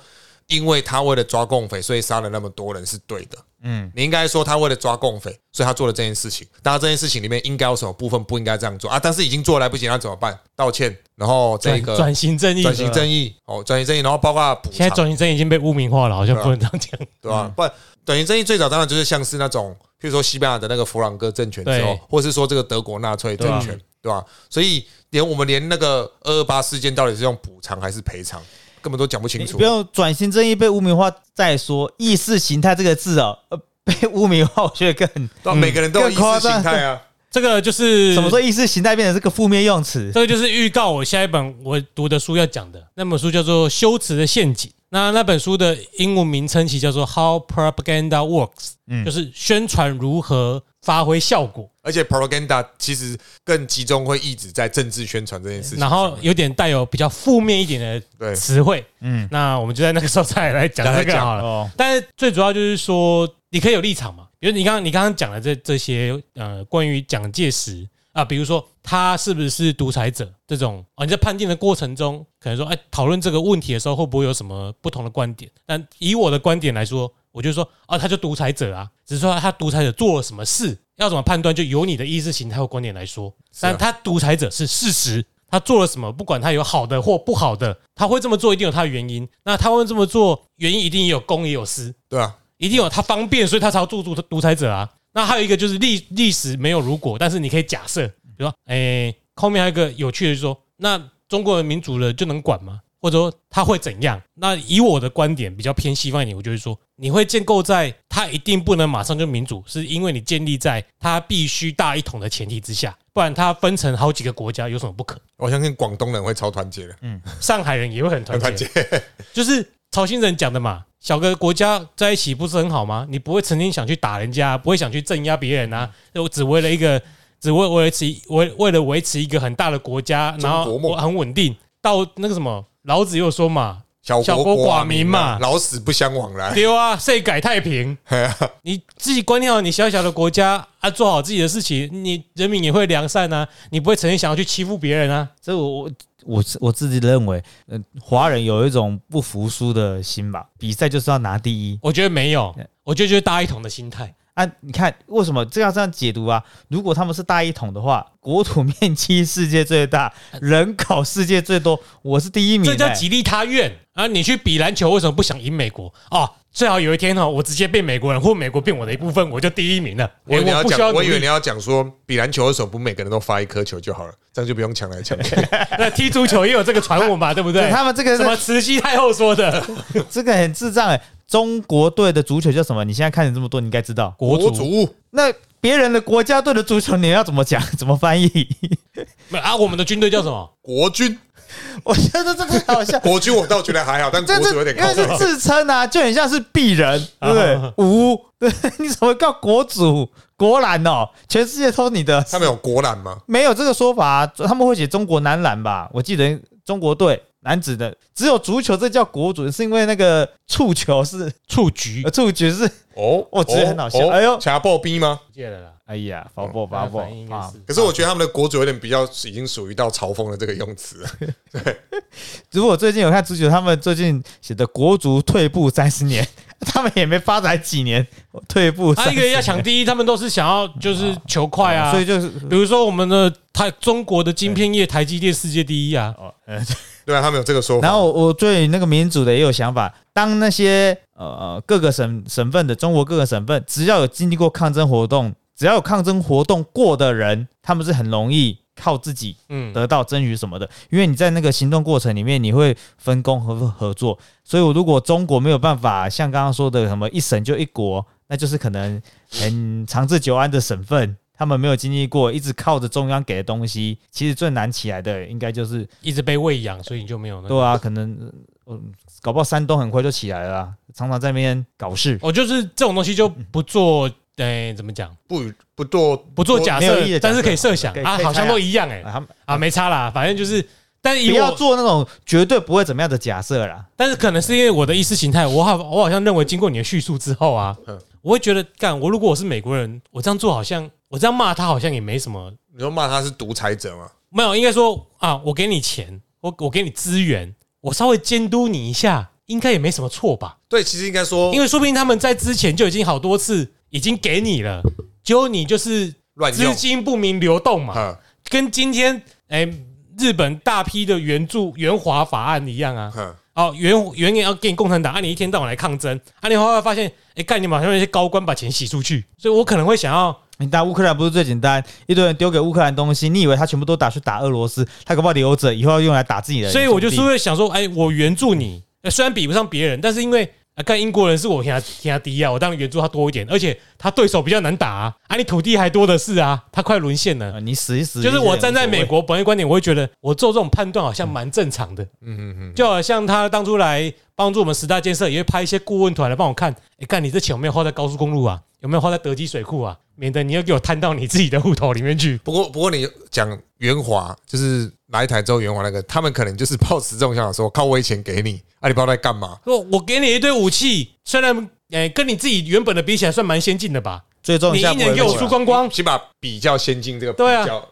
Speaker 1: 因为他为了抓共匪，所以杀了那么多人是对的。嗯，你应该说他为了抓共匪，所以他做了这件事情。当然，这件事情里面应该有什么部分不应该这样做啊？但是已经做来不及，那怎么办？道歉，然后这个
Speaker 3: 转型正义，
Speaker 1: 转型正义哦，转型正义，然后包括补
Speaker 3: 现在转型正义已经被污名化了，好像不能这样讲，
Speaker 1: 对吧？不，转型正义最早当然就是像是那种，譬如说西班牙的那个弗朗哥政权之后，或是说这个德国纳粹政权。对吧？所以连我们连那个二二八事件到底是用补偿还是赔偿，根本都讲不清楚。
Speaker 2: 不用转型正义被污名化，再说意识形态这个字哦，呃，被污名化，我觉得
Speaker 1: 更每个人都有意识形态啊。
Speaker 3: 这个就是
Speaker 2: 什么说意识形态变成这个负面用词？
Speaker 3: 这个就是预告我下一本我读的书要讲的那本书叫做《修辞的陷阱》。那那本书的英文名称其实叫做《How Propaganda Works》，嗯，就是宣传如何。发挥效果，
Speaker 1: 而且 propaganda 其实更集中会一直在政治宣传这件事情，
Speaker 3: 然后有点带有比较负面一点的词汇。嗯，那我们就在那个时候再来讲这个好了。但是最主要就是说，你可以有立场嘛，比如你刚刚你刚刚讲的这这些呃，关于蒋介石啊，比如说他是不是独裁者这种啊，你在判定的过程中，可能说哎，讨论这个问题的时候会不会有什么不同的观点？但以我的观点来说。我就说啊，他就独裁者啊，只是说他独裁者做了什么事，要怎么判断，就由你的意识形态或观点来说。但他独裁者是事实，他做了什么，不管他有好的或不好的，他会这么做一定有他的原因。那他会这么做，原因一定也有公也有私，
Speaker 1: 对啊。
Speaker 3: 一定有他方便，所以他才要做独独裁者啊。那还有一个就是历历史没有如果，但是你可以假设，比如说，哎，后面还有一个有趣的，就是说，那中国人民主了就能管吗？或者说他会怎样？那以我的观点比较偏西方一点，我就是说，你会建构在他一定不能马上就民主，是因为你建立在他必须大一统的前提之下，不然他分成好几个国家有什么不可？
Speaker 1: 我相信广东人会超团结的，
Speaker 3: 嗯，上海人也会很团结，就是曹新人讲的嘛，小个国家在一起不是很好吗？你不会曾经想去打人家，不会想去镇压别人啊？我只为了一个，只为维持为为了维持一个很大的国家，然后很稳定到那个什么。老子又说嘛，
Speaker 1: 小国寡民嘛，老死不相往来。
Speaker 3: 对啊，谁改太平？你自己管理好你小小的国家啊，做好自己的事情，你人民也会良善啊，你不会曾经想要去欺负别人啊。
Speaker 2: 这我我我我自己认为，嗯，华人有一种不服输的心吧，比赛就是要拿第一。
Speaker 3: 我觉得没有，我觉得就是大一统的心态。
Speaker 2: 啊，你看为什么这样这样解读啊？如果他们是大一统的话，国土面积世界最大，人口世界最多，我是第一名，
Speaker 3: 这叫吉利他愿啊！你去比篮球，为什么不想赢美国哦？最好有一天哈，我直接变美国人，或美国变我的一部分，我就第一名了。
Speaker 1: 我以为你要讲，我以为你要讲说比篮球的时候，不每个人都发一颗球就好了，这样就不用抢来抢去。
Speaker 3: 那踢足球也有这个传闻嘛，对不对？
Speaker 2: 他们这个
Speaker 3: 什么慈禧太后说的，
Speaker 2: 这个很智障哎。中国队的足球叫什么？你现在看了这么多，你应该知道
Speaker 1: 国足。
Speaker 2: 那别人的国家队的足球，你要怎么讲？怎么翻译？
Speaker 3: 啊，我们的军队叫什么？
Speaker 1: 国军。
Speaker 2: 我觉得这个好像
Speaker 1: 国军，我倒觉得还好，但国主有点因
Speaker 2: 为是自称啊，就很像是鄙人，对不对？无，对，你怎么叫国足、国篮哦？全世界都是你的。
Speaker 1: 他们有国篮吗？
Speaker 2: 没有这个说法，他们会写中国男篮吧？我记得中国队。男子的只有足球，这叫国足，是因为那个触球是
Speaker 3: 触局，
Speaker 2: 触局是哦，我觉得很好笑。哎呦，
Speaker 1: 强暴逼吗？
Speaker 3: 借了啦。
Speaker 2: 哎呀，防暴防暴
Speaker 1: 啊！可是我觉得他们的国足有点比较已经属于到嘲讽的这个用词。对，
Speaker 2: 如果最近有看足球，他们最近写的国足退步三十年，他们也没发展几年，退步。
Speaker 3: 他一个要抢第一，他们都是想要就是求快啊，
Speaker 2: 所以就是
Speaker 3: 比如说我们的台中国的晶片业，台积电世界第一啊。哦，
Speaker 1: 对啊，他们有这个说法。
Speaker 2: 然后我对那个民主的也有想法。当那些呃各个省省份的中国各个省份，只要有经历过抗争活动，只要有抗争活动过的人，他们是很容易靠自己嗯得到争取什么的。因为你在那个行动过程里面，你会分工和合作。所以，我如果中国没有办法像刚刚说的什么一省就一国，那就是可能很长治久安的省份。他们没有经历过，一直靠着中央给的东西，其实最难起来的，应该就是
Speaker 3: 一直被喂养，所以你就没有那。
Speaker 2: 对啊，可能嗯，搞不好山东很快就起来了，常常在那边搞事。
Speaker 3: 我就是这种东西就不做，哎，怎么讲？
Speaker 1: 不不做
Speaker 3: 不做假设，但是可以设想啊，好像都一样哎，啊，没差啦，反正就是，但是
Speaker 2: 不要做那种绝对不会怎么样的假设啦。
Speaker 3: 但是可能是因为我的意识形态，我好我好像认为，经过你的叙述之后啊，我会觉得，干我如果我是美国人，我这样做好像。我这样骂他好像也没什么。
Speaker 1: 你说骂他是独裁者吗？
Speaker 3: 没有，应该说啊，我给你钱，我我给你资源，我稍微监督你一下，应该也没什么错吧？
Speaker 1: 对，其实应该说，
Speaker 3: 因为说不定他们在之前就已经好多次已经给你了，结果你就是资金不明流动嘛，跟今天哎日本大批的援助援华法案一样啊。哦，援援也要给你共产党，啊，你一天到晚来抗争，啊，你后来发现，哎，干你马上那些高官把钱洗出去，所以我可能会想要。
Speaker 2: 你打乌克兰不是最简单，一堆人丢给乌克兰东西，你以为他全部都打去打俄罗斯，他可不留着以后要用来打自己的？
Speaker 3: 所以我就是会想说，哎，我援助你，虽然比不上别人，但是因为啊，看英国人是我天下天下第一啊，我当然援助他多一点，而且他对手比较难打啊，啊，你土地还多的是啊，他快沦陷了，
Speaker 2: 你死一死。
Speaker 3: 就是我站在美国本位观点，我会觉得我做这种判断好像蛮正常的，嗯嗯嗯，就好像他当初来帮助我们十大建设，也会派一些顾问团来帮我看，哎，看你这钱有没有花在高速公路啊？有没有花在德基水库啊？免得你又给我摊到你自己的户头里面去。
Speaker 1: 不过，不过你讲圆滑，就是来台之后圆华那个，他们可能就是抱持这种想法，说靠微钱给你，啊，你不知道在干嘛？
Speaker 3: 说我给你一堆武器，虽然诶跟你自己原本的比起来算蛮先进的吧。
Speaker 2: 最终
Speaker 3: 你一年给我输光光，
Speaker 1: 起码比较先进这个比较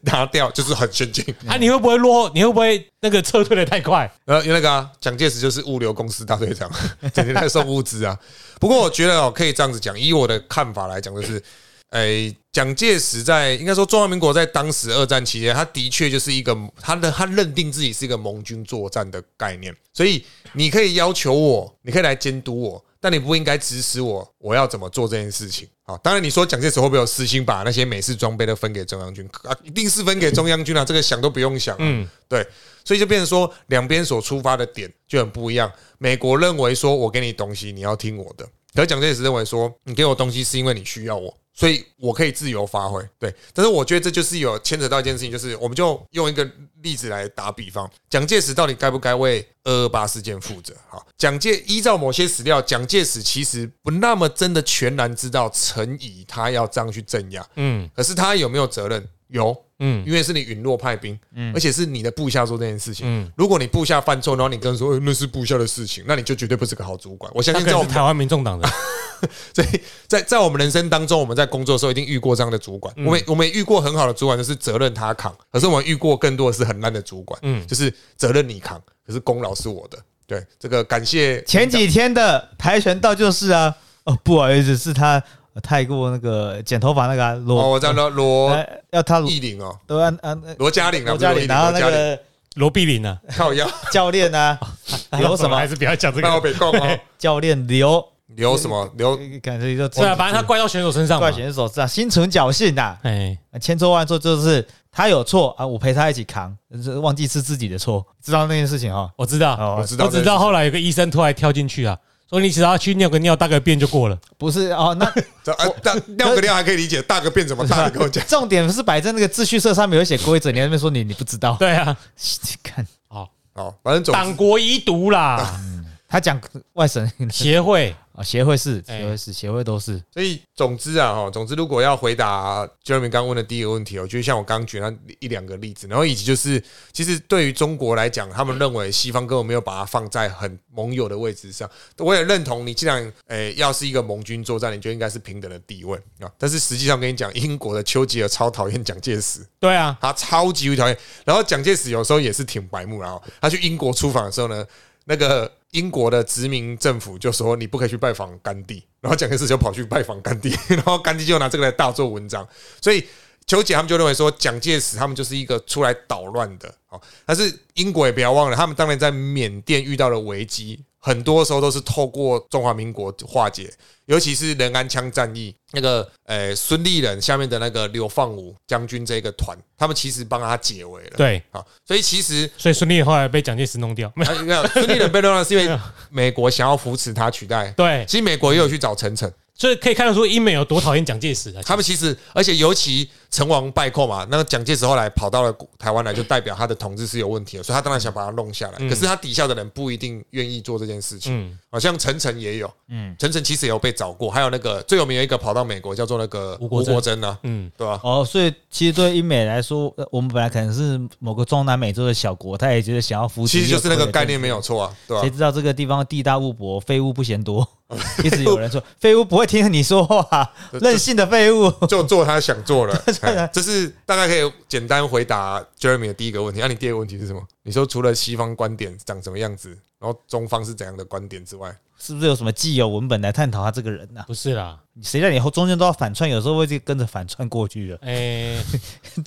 Speaker 1: 拿掉就是很先进
Speaker 3: 啊！你会不会落后？你会不会那个撤退的太快？
Speaker 1: 呃，那个啊蒋介石就是物流公司大队长，整天在送物资啊。不过我觉得哦，可以这样子讲，以我的看法来讲，就是，诶，蒋介石在应该说中华民国在当时二战期间，他的确就是一个他的他认定自己是一个盟军作战的概念，所以你可以要求我，你可以来监督我。但你不应该指使我我要怎么做这件事情。啊，当然你说蒋介石会不会有私心把那些美式装备都分给中央军啊？一定是分给中央军啊，这个想都不用想。嗯，对，所以就变成说两边所出发的点就很不一样。美国认为说我给你东西，你要听我的；，可蒋介石认为说你给我东西是因为你需要我。所以我可以自由发挥，对，但是我觉得这就是有牵扯到一件事情，就是我们就用一个例子来打比方，蒋介石到底该不该为二二八事件负责？好，蒋介依照某些史料，蒋介石其实不那么真的全然知道陈仪他要这样去镇压，嗯，可是他有没有责任？有。嗯，因为是你陨落派兵，嗯，而且是你的部下做这件事情，嗯，如果你部下犯错，然后你跟人说那是部下的事情，那你就绝对不是个好主管。我相信在我们
Speaker 3: 台湾民众党的，
Speaker 1: 所以在在我们人生当中，我们在工作的时候一定遇过这样的主管。我们我们遇过很好的主管，就是责任他扛；可是我们遇过更多的是很烂的主管，嗯，就是责任你扛，可是功劳是我的。对，这个感谢
Speaker 2: 前几天的跆拳道就是啊，哦，不好意思，是他。太过那个剪头发那个罗，
Speaker 1: 我知道罗
Speaker 2: 要他
Speaker 1: 艺林哦，
Speaker 2: 都按按
Speaker 1: 罗嘉玲啊，
Speaker 2: 罗嘉玲，然后那个
Speaker 3: 罗碧玲呢，
Speaker 1: 靠腰。
Speaker 2: 教练啊，刘什么？
Speaker 3: 还是不要讲这个，
Speaker 1: 北贡哦，
Speaker 2: 教练刘。
Speaker 1: 刘什么？刘，
Speaker 2: 感觉就
Speaker 3: 对啊，反正他怪到选手身上，
Speaker 2: 怪选手是啊，心存侥幸呐，哎，千错万错就是他有错啊，我陪他一起扛，忘记是自己的错，知道那件事情哈，
Speaker 3: 我知道，
Speaker 1: 我知道，
Speaker 3: 我知道，后来有个医生突然跳进去啊。说你只要去尿个尿，大个便就过了。
Speaker 2: 不是哦，那
Speaker 1: 大尿个尿还可以理解，大个便怎么大？跟我讲。
Speaker 2: 重点是摆在那个秩序册上面有写规则，你那边说你你不知道？
Speaker 3: 对啊，
Speaker 2: 看，
Speaker 1: 好，好，反正
Speaker 3: 党国遗毒啦。
Speaker 2: 他讲外省
Speaker 3: 协会。
Speaker 2: 啊，协会是，协会是，协会都是。
Speaker 1: 所以总之啊，哈，总之如果要回答 Jeremy 刚问的第一个问题，我觉得像我刚举那一两个例子，然后以及就是，其实对于中国来讲，他们认为西方根本没有把它放在很盟友的位置上。我也认同，你既然诶要是一个盟军作战，你就应该是平等的地位啊。但是实际上跟你讲，英国的丘吉尔超讨厌蒋介石，
Speaker 3: 对啊，
Speaker 1: 他超级讨厌。然后蒋介石有时候也是挺白目，然后他去英国出访的时候呢，那个。英国的殖民政府就说你不可以去拜访甘地，然后蒋介石就跑去拜访甘地，然后甘地就拿这个来大做文章，所以求解他们就认为说蒋介石他们就是一个出来捣乱的，哦，但是英国也不要忘了，他们当年在缅甸遇到了危机。很多时候都是透过中华民国化解，尤其是仁安羌战役，那个呃孙立人下面的那个刘放武将军这个团，他们其实帮他解围了。
Speaker 3: 对，
Speaker 1: 啊，所以其实
Speaker 3: 所以孙立人后来被蒋介石弄掉。
Speaker 1: 没有，孙立人被弄掉是因为 美国想要扶持他取代。
Speaker 3: 对，
Speaker 1: 其实美国也有去找陈诚。
Speaker 3: 所以可以看得出英美有多讨厌蒋介石啊！
Speaker 1: 他们其实，而且尤其成王败寇嘛，那个蒋介石后来跑到了台湾来，就代表他的统治是有问题的，所以他当然想把他弄下来。可是他底下的人不一定愿意做这件事情。嗯，好像陈诚也有，嗯，陈诚其实也有被找过，还有那个最有名的一个跑到美国叫做那个吴国桢呢，嗯，对吧？
Speaker 2: 哦，所以其实对英美来说，我们本来可能是某个中南美洲的小国，他也觉得想要扶持，
Speaker 1: 其实就是那个概念没有错啊，对吧？
Speaker 2: 谁知道这个地方地大物博，废物不嫌多。一直有人说废物不会听你说话，任性的废物
Speaker 1: 就做他想做的。这是大概可以简单回答 Jeremy 的第一个问题。那你第二个问题是什么？你说除了西方观点长什么样子，然后中方是怎样的观点之外，
Speaker 2: 是不是有什么既有文本来探讨他这个人呢？
Speaker 3: 不是啦，
Speaker 2: 谁在以后中间都要反串，有时候会就跟着反串过去的。哎，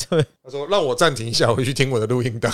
Speaker 1: 对，他说让我暂停一下，我去听我的录音档。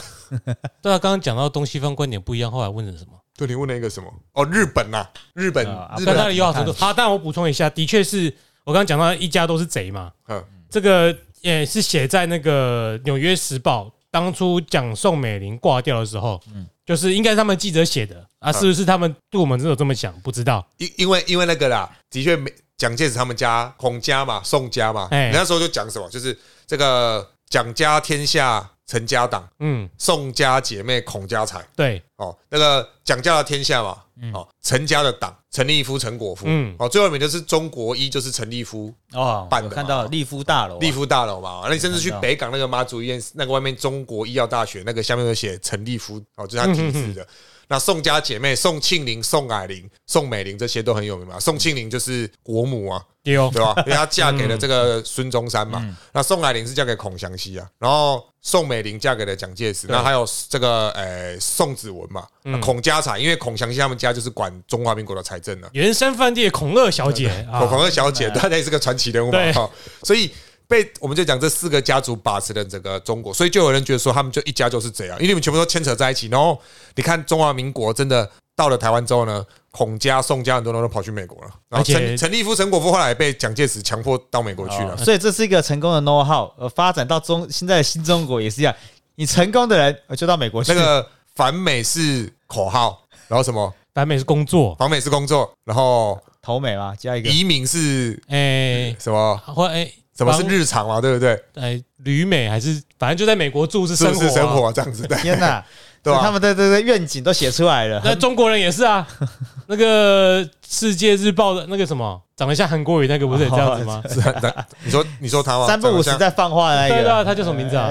Speaker 3: 对啊，刚刚讲到东西方观点不一样，后来问了什么？
Speaker 1: 对你问了一个什么？哦，日本呐，日本，
Speaker 3: 日本那里有好程度。好，但我补充一下，的确是我刚刚讲到一家都是贼嘛。嗯，这个也是写在那个《纽约时报》当初讲宋美龄挂掉的时候，嗯，就是应该他们记者写的啊，是不是他们对我们只有这么想？不知道，
Speaker 1: 因因为因为那个啦，的确，蒋介石他们家孔家嘛，宋家嘛，哎，那时候就讲什么，就是这个蒋家天下。陈家党，嗯，宋家姐妹孔家财，
Speaker 3: 对，
Speaker 1: 哦，那个蒋家的天下嘛，哦，陈家的党，陈立夫、陈果夫，嗯，哦，最后面就是中国一，就是陈立夫哦办的，
Speaker 2: 看到立夫大楼，
Speaker 1: 立夫大楼嘛，那你甚至去北港那个妈祖医院，那个外面中国医药大学那个下面有写陈立夫，哦，就是他题字的。那宋家姐妹宋庆龄、宋霭龄、宋美龄这些都很有名嘛。宋庆龄就是国母啊，对吧？因为她嫁给了这个孙中山嘛。那宋霭龄是嫁给孔祥熙啊，然后宋美龄嫁给了蒋介石。那还有这个呃宋子文嘛，孔家产，因为孔祥熙他们家就是管中华民国的财政的。
Speaker 3: 原生饭店孔二小姐，
Speaker 1: 孔二小姐，她也是个传奇人物嘛。所以。被我们就讲这四个家族把持了整个中国，所以就有人觉得说他们就一家就是这样，因为你们全部都牵扯在一起。然后你看中华民国真的到了台湾之后呢，孔家、宋家很多人都跑去美国了。然后陈陈立夫、陈果夫后来被蒋介石强迫到美国去了。
Speaker 2: 所以这是一个成功的 know how，呃，发展到中现在的新中国也是一样。你成功的人就到美国去。
Speaker 1: 那个反美是口号，然后什么？
Speaker 3: 反美是工作，
Speaker 1: 反美是工作，然后
Speaker 2: 投美嘛，加一个
Speaker 1: 移民是哎什么？或哎。什么是日常嘛？对不对？
Speaker 3: 哎，旅美还是反正就在美国住是生
Speaker 1: 活生活这样子的。
Speaker 2: 天哪，对吧？他们的这个愿景都写出来了。
Speaker 3: 那中国人也是啊。那个《世界日报》的那个什么，长得像韩国语那个，不是这样子吗？
Speaker 1: 是啊。你说你说他吗？
Speaker 2: 三不五时在放话那个，
Speaker 3: 对啊，他叫什么名字啊？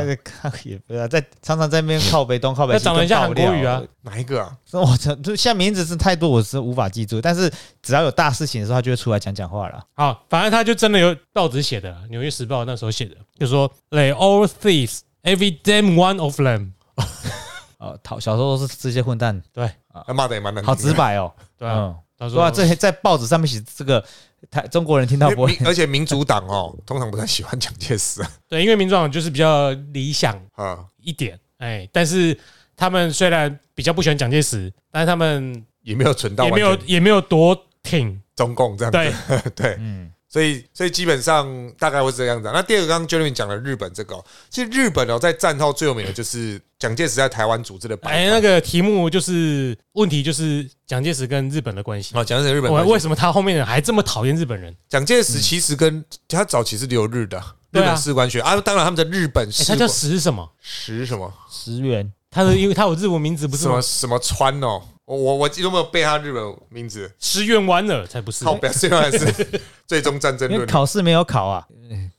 Speaker 2: 也不是在常常在那边靠北东靠北西。
Speaker 3: 长得像韩国语啊？
Speaker 1: 哪一个啊？
Speaker 2: 我操，就像名字是太多，我是无法记住。但是只要有大事情的时候，他就会出来讲讲话了。
Speaker 3: 好，反正他就真的有报纸写的，《纽约时报》那时候写的，就说 They all thieves, every damn one of them。
Speaker 2: 哦，讨小时候都是这些混蛋，
Speaker 3: 对，
Speaker 1: 他骂的也蛮难
Speaker 2: 好直白哦，
Speaker 3: 对啊。
Speaker 2: 他说：“这些在报纸上面写这个，台中国人听到不会，
Speaker 1: 而且民主党哦，通常不太喜欢蒋介石。
Speaker 3: 对，因为民主党就是比较理想 啊一点，哎，但是他们虽然比较不喜欢蒋介石，但是他们
Speaker 1: 也没有存到，
Speaker 3: 也没有也没有多挺
Speaker 1: 中共这样子。对，嗯。”所以，所以基本上大概会是这样子。那第二个，刚刚 Jeremy 讲了日本这个，其实日本哦，在战后最有名的就是蒋介石在台湾组织的。
Speaker 3: 哎，那个题目就是问题，就是蒋介石跟日本的关系。
Speaker 1: 哦，蒋介石日本
Speaker 3: 为什么他后面人还这么讨厌日本人？
Speaker 1: 蒋介石其实跟他早期是留日的，日本士官学啊。当然，他们的日本
Speaker 3: 他叫石什么？
Speaker 1: 石什么？
Speaker 2: 石原。
Speaker 3: 他的因为他有日文名字，不是
Speaker 1: 什么什么川哦。我我我有没有背他日本名字？
Speaker 3: 石原莞尔才不是。
Speaker 1: 好，表现还是最终战争论。
Speaker 2: 考试没有考啊，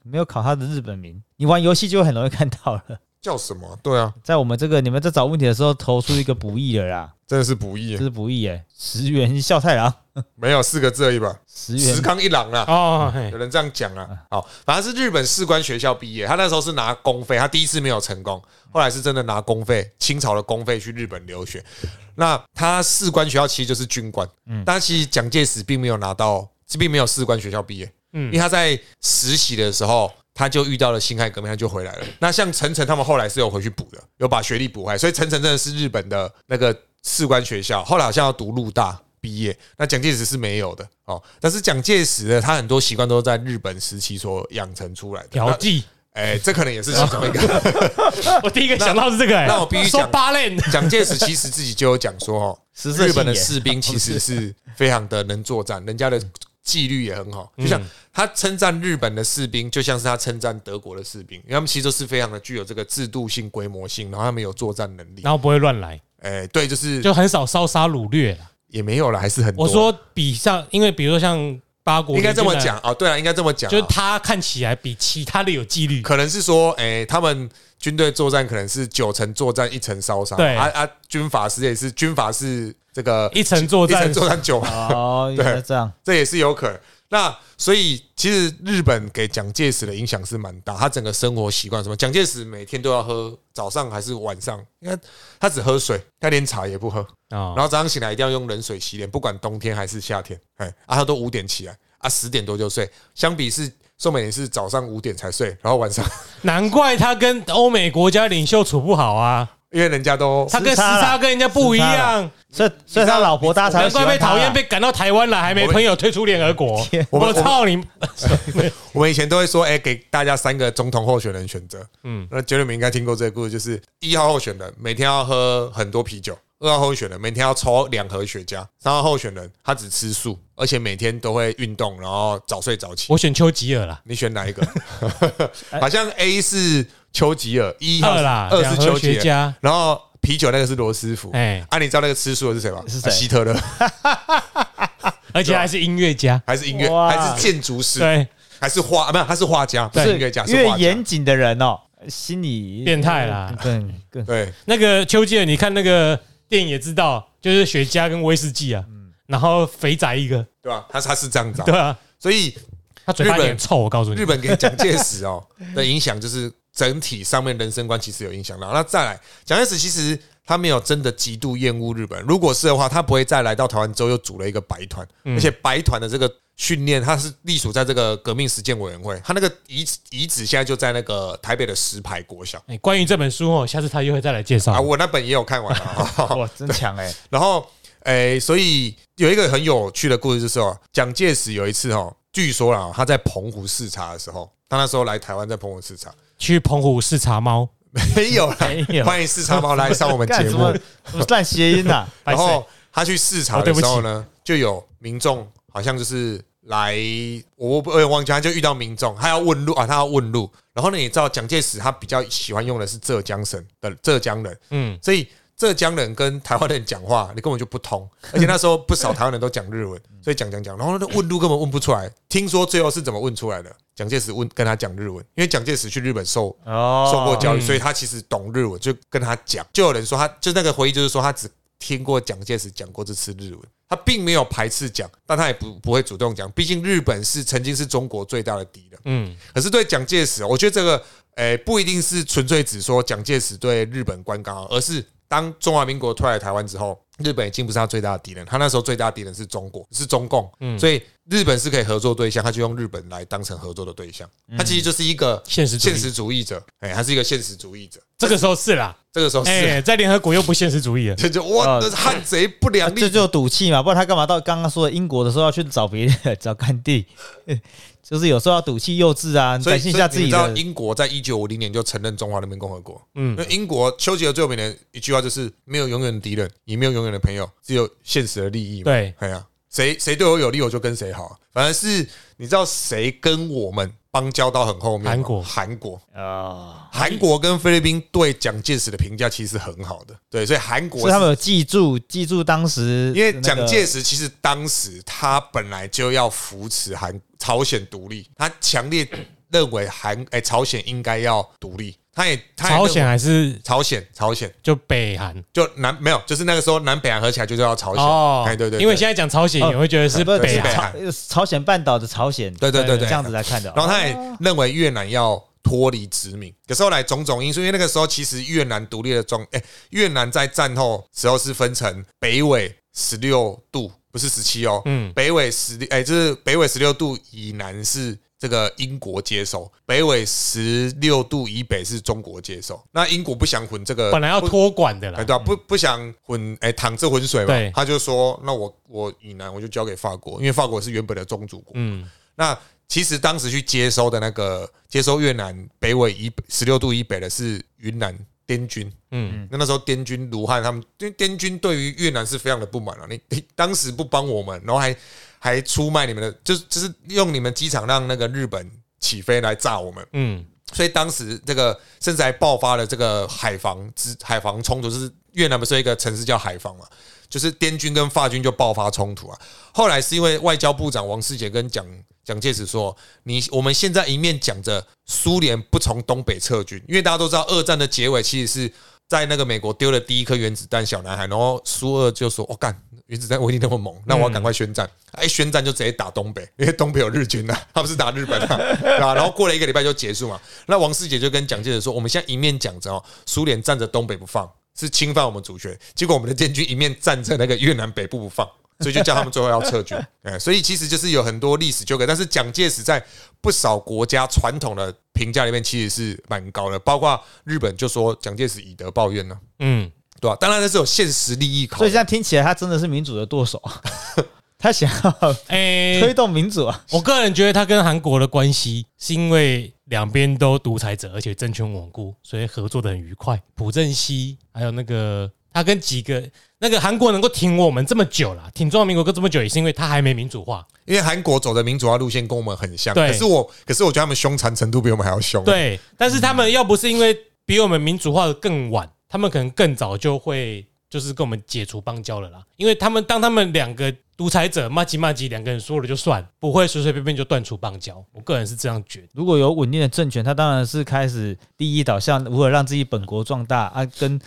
Speaker 2: 没有考他的日本名。你玩游戏就很容易看到了。
Speaker 1: 叫什么？对啊，
Speaker 2: 在我们这个你们在找问题的时候投出一个不易了啦。
Speaker 1: 真的是不易，
Speaker 2: 这是不易哎。石原孝太郎
Speaker 1: 没有四个字而已吧？
Speaker 2: 石原
Speaker 1: 石康一郎啊。哦，有人这样讲啊。好，反正是日本士官学校毕业，他那时候是拿公费，他第一次没有成功，后来是真的拿公费，清朝的公费去日本留学。那他士官学校其实就是军官，嗯，但其实蒋介石并没有拿到，并没有士官学校毕业，嗯，因为他在实习的时候他就遇到了辛亥革命，他就回来了。那像陈诚他们后来是有回去补的，有把学历补回来，所以陈诚真的是日本的那个士官学校，后来好像要读陆大毕业。那蒋介石是没有的哦，但是蒋介石呢，他很多习惯都是在日本时期所养成出来的
Speaker 3: 调剂。
Speaker 1: 哎，这可能也是其中一个。
Speaker 3: 我第一个想到是这个。
Speaker 1: 那我必须讲，蒋介石其实自己就有讲说，哦，日本的士兵其实是非常的能作战，人家的纪律也很好。就像他称赞日本的士兵，就像是他称赞德国的士兵，因为他们其实都是非常的具有这个制度性、规模性，然后他们有作战能力，
Speaker 3: 然后不会乱来。
Speaker 1: 哎，对，就是
Speaker 3: 就很少烧杀掳掠了，
Speaker 1: 也没有了，还是很多。
Speaker 3: 我说比上，因为比如说像。八国
Speaker 1: 应该这么讲哦，对啊，应该这么讲，
Speaker 3: 就是他看起来比其他的有纪律，
Speaker 1: 可能是说，哎，他们军队作战可能是九成作战，一成烧杀，
Speaker 3: 对
Speaker 1: 啊啊，军法师也是军法是这个
Speaker 3: 一层作战，
Speaker 1: 一层作战九
Speaker 2: 哦，对，这样
Speaker 1: 这也是有可能。那所以其实日本给蒋介石的影响是蛮大，他整个生活习惯什么，蒋介石每天都要喝早上还是晚上，应该他只喝水，他连茶也不喝然后早上醒来一定要用冷水洗脸，不管冬天还是夏天，哎，啊，他都五点起来，啊，十点多就睡。相比是宋美龄是早上五点才睡，然后晚上，
Speaker 3: 难怪他跟欧美国家领袖处不好啊。
Speaker 1: 因为人家都
Speaker 3: 他跟时差跟人家不一样，
Speaker 2: 所以所以他老婆大才
Speaker 3: 难怪被讨厌，被赶到台湾来，还没朋友退出联合国。我操你！
Speaker 1: 我们以前都会说，哎，给大家三个总统候选人选择。嗯，那杰瑞明应该听过这个故事，就是一号候选人每天要喝很多啤酒，二号候选人每天要抽两盒雪茄，三号候选人他只吃素，而且每天都会运动，然后早睡早起。
Speaker 3: 我选丘吉尔啦，
Speaker 1: 你选哪一个？好像 A 是。丘吉尔一
Speaker 3: 号啦，
Speaker 1: 二是丘吉尔，然后啤酒那个是罗斯福。哎，啊，你知道那个吃素的是谁吗？
Speaker 2: 是谁？
Speaker 1: 希特勒，
Speaker 3: 而且还是音乐家，
Speaker 1: 还是音乐，还是建筑师，
Speaker 3: 对，
Speaker 1: 还是画，没有，他是画家，不是音乐家。
Speaker 2: 越严谨的人哦，心理
Speaker 3: 变态啦。
Speaker 2: 对
Speaker 1: 对，
Speaker 3: 那个丘吉尔，你看那个电影也知道，就是雪茄跟威士忌啊，然后肥宅一个，
Speaker 1: 对吧？他他是这样子，
Speaker 3: 对啊，
Speaker 1: 所以
Speaker 3: 他嘴巴很臭，我告诉你，
Speaker 1: 日本给蒋介石哦的影响就是。整体上面人生观其实有影响的。那再来，蒋介石其实他没有真的极度厌恶日本。如果是的话，他不会再来到台湾之后又组了一个白团，而且白团的这个训练，他是隶属在这个革命实践委员会。他那个遗遗址现在就在那个台北的石牌国小。
Speaker 3: 关于这本书哦，下次他又会再来介绍啊。
Speaker 1: 我那本也有看完了，
Speaker 2: 哇，真强哎。
Speaker 1: 然后诶，所以有一个很有趣的故事，就是哦，蒋介石有一次哦，据说啦，他在澎湖视察的时候，他那时候来台湾，在澎湖视察，
Speaker 3: 去澎湖视察猫，
Speaker 1: 没有，没有，欢迎视察猫来上我们节目，
Speaker 2: 烂谐音呐。
Speaker 1: 然后他去视察的时候呢，就有民众好像就是来，我我也忘记，他就遇到民众，他要问路啊，他要问路。然后呢，你知道蒋介石他比较喜欢用的是浙江省的浙江人，嗯，所以。浙江人跟台湾人讲话，你根本就不通，而且那时候不少台湾人都讲日文，所以讲讲讲，然后那问路根本问不出来。听说最后是怎么问出来的？蒋介石问跟他讲日文，因为蒋介石去日本受受过教育，所以他其实懂日文，就跟他讲。就有人说他就那个回忆，就是说他只听过蒋介石讲过这次日文，他并没有排斥讲，但他也不不会主动讲。毕竟日本是曾经是中国最大的敌人，嗯，可是对蒋介石，我觉得这个诶不一定是纯粹只说蒋介石对日本观感，而是。当中华民国退来台湾之后，日本已经不是他最大的敌人。他那时候最大的敌人是中国，是中共。嗯，所以日本是可以合作对象，他就用日本来当成合作的对象。他其实就是一个
Speaker 3: 现实
Speaker 1: 现实主义者，哎，他是一个现实主义者。
Speaker 3: 这个时候是啦，
Speaker 1: 这个时候是，
Speaker 3: 在联合国又不现实主义了，
Speaker 1: 这就哇，那是汉贼不良，
Speaker 2: 这就赌气嘛。不然他干嘛到刚刚说的英国的时候要去找别人 找甘地？就是有时候要赌气幼稚啊，展现一下自己。
Speaker 1: 你知道英国在一九五零年就承认中华人民共和国。嗯，那英国丘吉尔最有名的一句话就是“没有永远的敌人，也没有永远的朋友，只有现实的利益”。
Speaker 3: 对，
Speaker 1: 哎呀，谁谁对我有利，我就跟谁好。反而是你知道谁跟我们？邦交到很后面，
Speaker 3: 韩国，
Speaker 1: 韩国。啊，韩国跟菲律宾对蒋介石的评价其实很好的，对，所以韩国，
Speaker 2: 所以他们有记住记住当时，
Speaker 1: 因为蒋介石其实当时他本来就要扶持韩朝鲜独立，他强烈认为韩哎朝鲜应该要独立。他也，他
Speaker 3: 朝鲜还是
Speaker 1: 朝鲜，朝鲜
Speaker 3: 就北韩，
Speaker 1: 就南没有，就是那个时候南北韩合起来就叫朝鲜。哦，对对对，
Speaker 3: 因为现在讲朝鲜，你会觉得是北韩，
Speaker 2: 朝鲜半岛的朝鲜。
Speaker 1: 对对对对，
Speaker 2: 这样子来看的。
Speaker 1: 然后他也认为越南要脱离殖民，可是后来种种因素，因为那个时候其实越南独立的状，哎，越南在战后时候是分成北纬十六度，不是十七哦，嗯，北纬十六，哎，就是北纬十六度以南是。这个英国接收，北纬十六度以北是中国接收。那英国不想混这个，
Speaker 3: 本来要托管的啦，
Speaker 1: 对吧？不不想混，哎，淌这浑水嘛。他就说，那我我以南我就交给法国，因为法国是原本的宗主国。嗯，那其实当时去接收的那个接收越南北纬以十六度以北的是云南滇军。嗯，那那时候滇军卢汉他们，因为滇军对于越南是非常的不满了。你你当时不帮我们，然后还。还出卖你们的，就是就是用你们机场让那个日本起飞来炸我们，嗯，所以当时这个甚至还爆发了这个海防之海防冲突，就是越南不是一个城市叫海防嘛，就是滇军跟法军就爆发冲突啊。后来是因为外交部长王世杰跟蒋蒋介石说，你我们现在一面讲着苏联不从东北撤军，因为大家都知道二战的结尾其实是在那个美国丢了第一颗原子弹小男孩，然后苏二就说，我干。原子弹威力那么猛，那我要赶快宣战。哎，宣战就直接打东北，因为东北有日军呐，他不是打日本啊，对吧？然后过了一个礼拜就结束嘛。那王世杰就跟蒋介石说：“我们现在一面讲着哦，苏联占着东北不放，是侵犯我们主权。结果我们的建军一面站着那个越南北部不放，所以就叫他们最后要撤军。哎，所以其实就是有很多历史纠葛。但是蒋介石在不少国家传统的评价里面其实是蛮高的，包括日本就说蒋介石以德报怨呢。嗯。对吧？当然那是有现实利益考，
Speaker 2: 所以这样听起来，他真的是民主的舵手。他想要诶 推动民主啊。
Speaker 3: 我个人觉得他跟韩国的关系是因为两边都独裁者，而且政权稳固，所以合作的很愉快。朴正熙还有那个他跟几个那个韩国能够挺我们这么久了，挺中华民国这么久，也是因为他还没民主化。
Speaker 1: 因为韩国走的民主化路线跟我们很像，可是我可是我觉得他们凶残程度比我们还要凶。
Speaker 3: 对，但是他们要不是因为比我们民主化的更晚。他们可能更早就会就是跟我们解除邦交了啦，因为他们当他们两个独裁者骂吉骂吉两个人说了就算，不会随随便便就断除邦交。我个人是这样觉得。
Speaker 2: 如果有稳定的政权，他当然是开始第一导向如何让自己本国壮大啊，跟。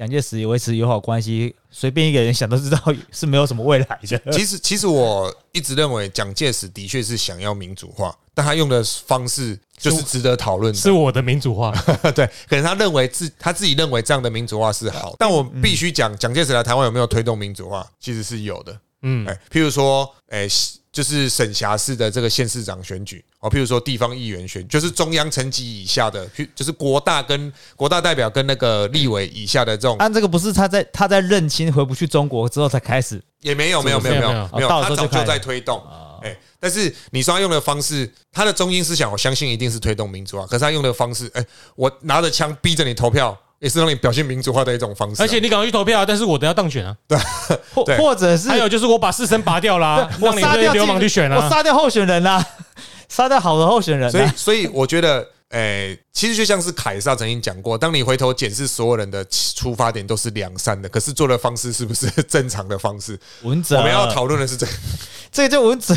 Speaker 2: 蒋介石维持友好关系，随便一个人想都知道是没有什么未来的。
Speaker 1: 其实，其实我一直认为蒋介石的确是想要民主化，但他用的方式就是值得讨论。
Speaker 3: 是我的民主化，
Speaker 1: 对，可能他认为自他自己认为这样的民主化是好。但我必须讲，蒋介石来台湾有没有推动民主化，其实是有的。嗯，哎，譬如说，哎，就是省辖市的这个县市长选举哦，譬如说地方议员选，就是中央层级以下的，就是国大跟国大代表跟那个立委以下的这种。
Speaker 2: 但这个不是他在他在认亲回不去中国之后才开始，
Speaker 1: 也没有没有没有没有没有，他早就在推动。哎，但是你说他用的方式，他的中心思想，我相信一定是推动民主啊。可是他用的方式，哎，我拿着枪逼着你投票。也是让你表现民主化的一种方式，
Speaker 3: 而且你赶快去投票，但是我等下当选啊，
Speaker 1: 对，
Speaker 2: 或或者是
Speaker 3: 还有就是我把四声拔掉啦，让你流氓去选啊，
Speaker 2: 我杀掉候选人啦，杀掉好的候选人，
Speaker 1: 所以所以我觉得。诶，其实就像是凯撒曾经讲过，当你回头检视所有人的出发点都是良善的，可是做的方式是不是正常的方式？
Speaker 2: 文哲，
Speaker 1: 我们要讨论的是这，
Speaker 2: 这个就文哲。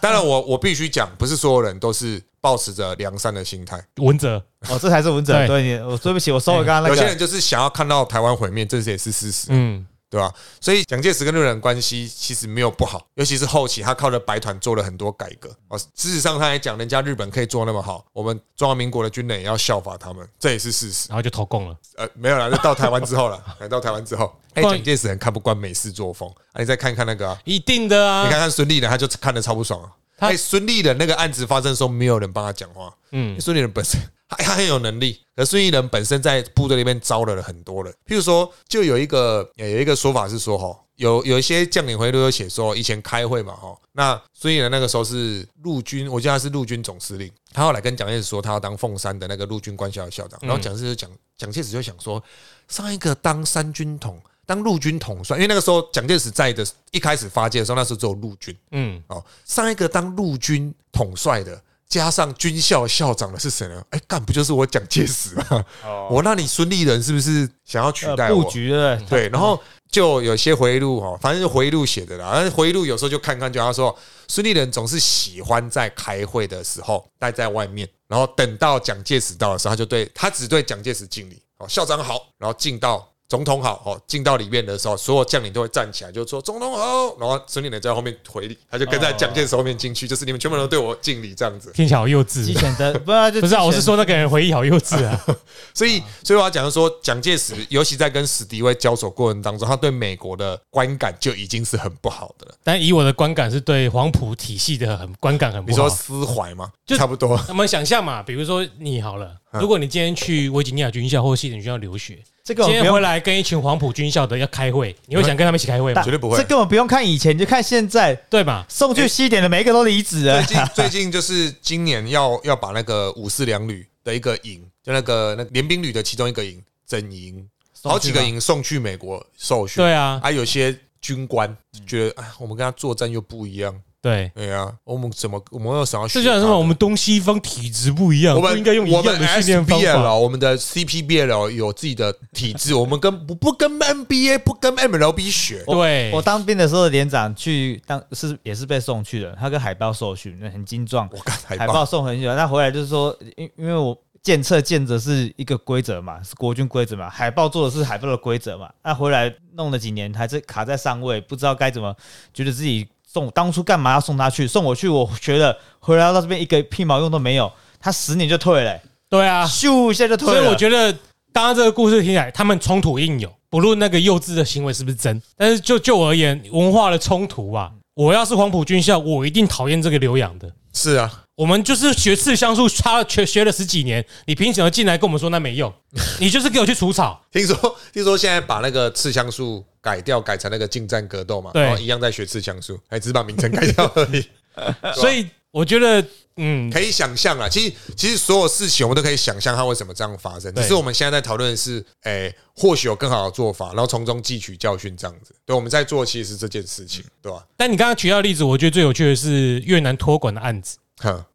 Speaker 1: 当然，我我必须讲，不是所有人都是保持着良善的心态。
Speaker 3: 文哲，
Speaker 2: 哦，这才是文哲。对，我对不起，我收回刚刚那个。
Speaker 1: 有些人就是想要看到台湾毁灭，这也是事实。嗯。对吧？所以蒋介石跟日本人关系其实没有不好，尤其是后期他靠着白团做了很多改革哦。事实上，他还讲人家日本可以做那么好，我们中华民国的军人也要效法他们，这也是事实。
Speaker 3: 然后就投共了。
Speaker 1: 呃，没有了，就到台湾之后了。来 到台湾之后，哎，蒋介石很看不惯美式作风。啊，你再看看那个，
Speaker 3: 一定的啊。
Speaker 1: 你看看孙立人，他就看得超不爽啊。哎，孙立人那个案子发生的时候，没有人帮他讲话。嗯，孙立人本身。他很有能力，可孙立人本身在部队里面招惹了很多人。譬如说，就有一个有一个说法是说，哈，有有一些将领回都有写说，以前开会嘛，哈，那孙立人那个时候是陆军，我记得他是陆军总司令，他后来跟蒋介石说，他要当凤山的那个陆军官校的校长，然后蒋介石就讲，蒋介石就想说，上一个当三军统，当陆军统帅，因为那个时候蒋介石在的一开始发迹的时候，那时候只有陆军，嗯，哦，上一个当陆军统帅的。加上军校校长的是谁呢？哎，干不就是我蒋介石吗？我那你孙立人是不是想要取代
Speaker 2: 我？布局的
Speaker 1: 对，然后就有些回忆录哈，反正就回忆录写的啦。而回忆录有时候就看看，就他说孙立人总是喜欢在开会的时候待在外面，然后等到蒋介石到的时候，他就对他只对蒋介石敬礼，哦，校长好，然后进到。总统好哦，进到里面的时候，所有将领都会站起来，就说总统好。然后孙立人在后面回礼，他就跟在蒋介石后面进去，就是你们全部人都对我敬礼这样子。
Speaker 3: 听起来好幼稚。
Speaker 2: 不
Speaker 3: 是不是，我是说那个人回忆好幼稚啊。
Speaker 1: 所以所以我要讲的说，蒋介石尤其在跟史迪威交手过程当中，他对美国的观感就已经是很不好的了。
Speaker 3: 但以我的观感，是对黄埔体系的很观感很不好。
Speaker 1: 你说思怀吗？就差不多。
Speaker 3: 我们想象嘛，比如说你好了，如果你今天去维吉尼亚军校或西点军校留学。这个今天回来跟一群黄埔军校的要开会，你会想跟他们一起开会吗？
Speaker 1: 绝对不会。
Speaker 2: 这根本不用看以前，就看现在，
Speaker 3: 对吧？
Speaker 2: 送去西点的每一个都离职了。
Speaker 1: 最近最近就是今年要 要把那个五四两旅的一个营，就那个那联兵旅的其中一个营整营，好几个营送去美国受训。
Speaker 3: 对啊，
Speaker 1: 还有些军官觉得，哎，我们跟他作战又不一样。
Speaker 3: 对，
Speaker 1: 对呀，我们怎么我们要想要？
Speaker 3: 这叫什么？我们东西方体质不一样，
Speaker 1: 我们
Speaker 3: 应该用一样的训练方法。
Speaker 1: 我们的 CPBL 有自己的体质，我们跟不不跟 NBA 不跟 MLB 学。
Speaker 3: 对，
Speaker 2: 我当兵的时候，连长去当是也是被送去的，他跟海豹受训，那很精壮。
Speaker 1: 我看
Speaker 2: 海豹送很久，他回来就是说，因因为我检测见着是一个规则嘛，是国军规则嘛，海豹做的是海豹的规则嘛，那回来弄了几年，还是卡在上位，不知道该怎么，觉得自己。送当初干嘛要送他去？送我去，我觉得回来到这边一个屁毛用都没有。他十年就退了，
Speaker 3: 对啊，
Speaker 2: 咻一下就退了。
Speaker 3: 所以我觉得刚刚这个故事听起来，他们冲突应有，不论那个幼稚的行为是不是真，但是就就我而言，文化的冲突啊，我要是黄埔军校，我一定讨厌这个留洋的。
Speaker 1: 是啊。
Speaker 3: 我们就是学刺香树，差学学了十几年，你凭什么进来跟我们说那没用？你就是给我去除草。
Speaker 1: 听说听说现在把那个刺香树改掉，改成那个近战格斗嘛，对，一样在学刺香树，还只是把名称改掉而已。
Speaker 3: 所以我觉得，嗯，
Speaker 1: 可以想象啊，其实其实所有事情我们都可以想象它为什么这样发生。只是我们现在在讨论的是，哎，或许有更好的做法，然后从中汲取教训，这样子。对，我们在做其实是这件事情，对吧？
Speaker 3: 但你刚刚举到例子，我觉得最有趣的是越南托管的案子。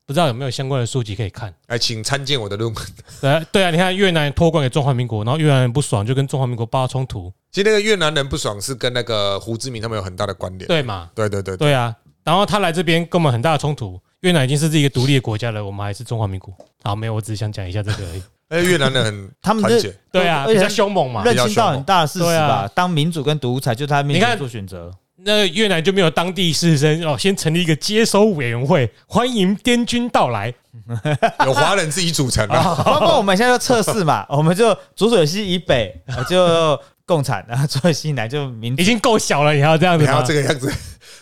Speaker 3: 不知道有没有相关的书籍可以看？
Speaker 1: 哎，请参见我的论文。
Speaker 3: 对对啊，你看越南托管给中华民国，然后越南人不爽，就跟中华民国爆冲突。
Speaker 1: 其实那个越南人不爽是跟那个胡志明他们有很大的关联，
Speaker 3: 对嘛？
Speaker 1: 对对对
Speaker 3: 对啊。然后他来这边跟我们很大的冲突。越南已经是一个独立的国家了，我们还是中华民国。好，没有，我只是想讲一下这个而已。
Speaker 1: 哎，越南人很
Speaker 2: 他们
Speaker 1: 团结，
Speaker 3: 对啊，比较凶猛嘛，
Speaker 2: 认清到很大的事实吧。当民主跟独裁，就他面前做选择。
Speaker 3: 那越南就没有当地士绅哦，先成立一个接收委员会，欢迎滇军到来，
Speaker 1: 有华人自己组成的。
Speaker 2: 包括我们现在就测试嘛，我们就浊水溪以北就共产，然后浊水溪南就民，
Speaker 3: 已经够小了，你还要这样子，
Speaker 1: 还要这个样子。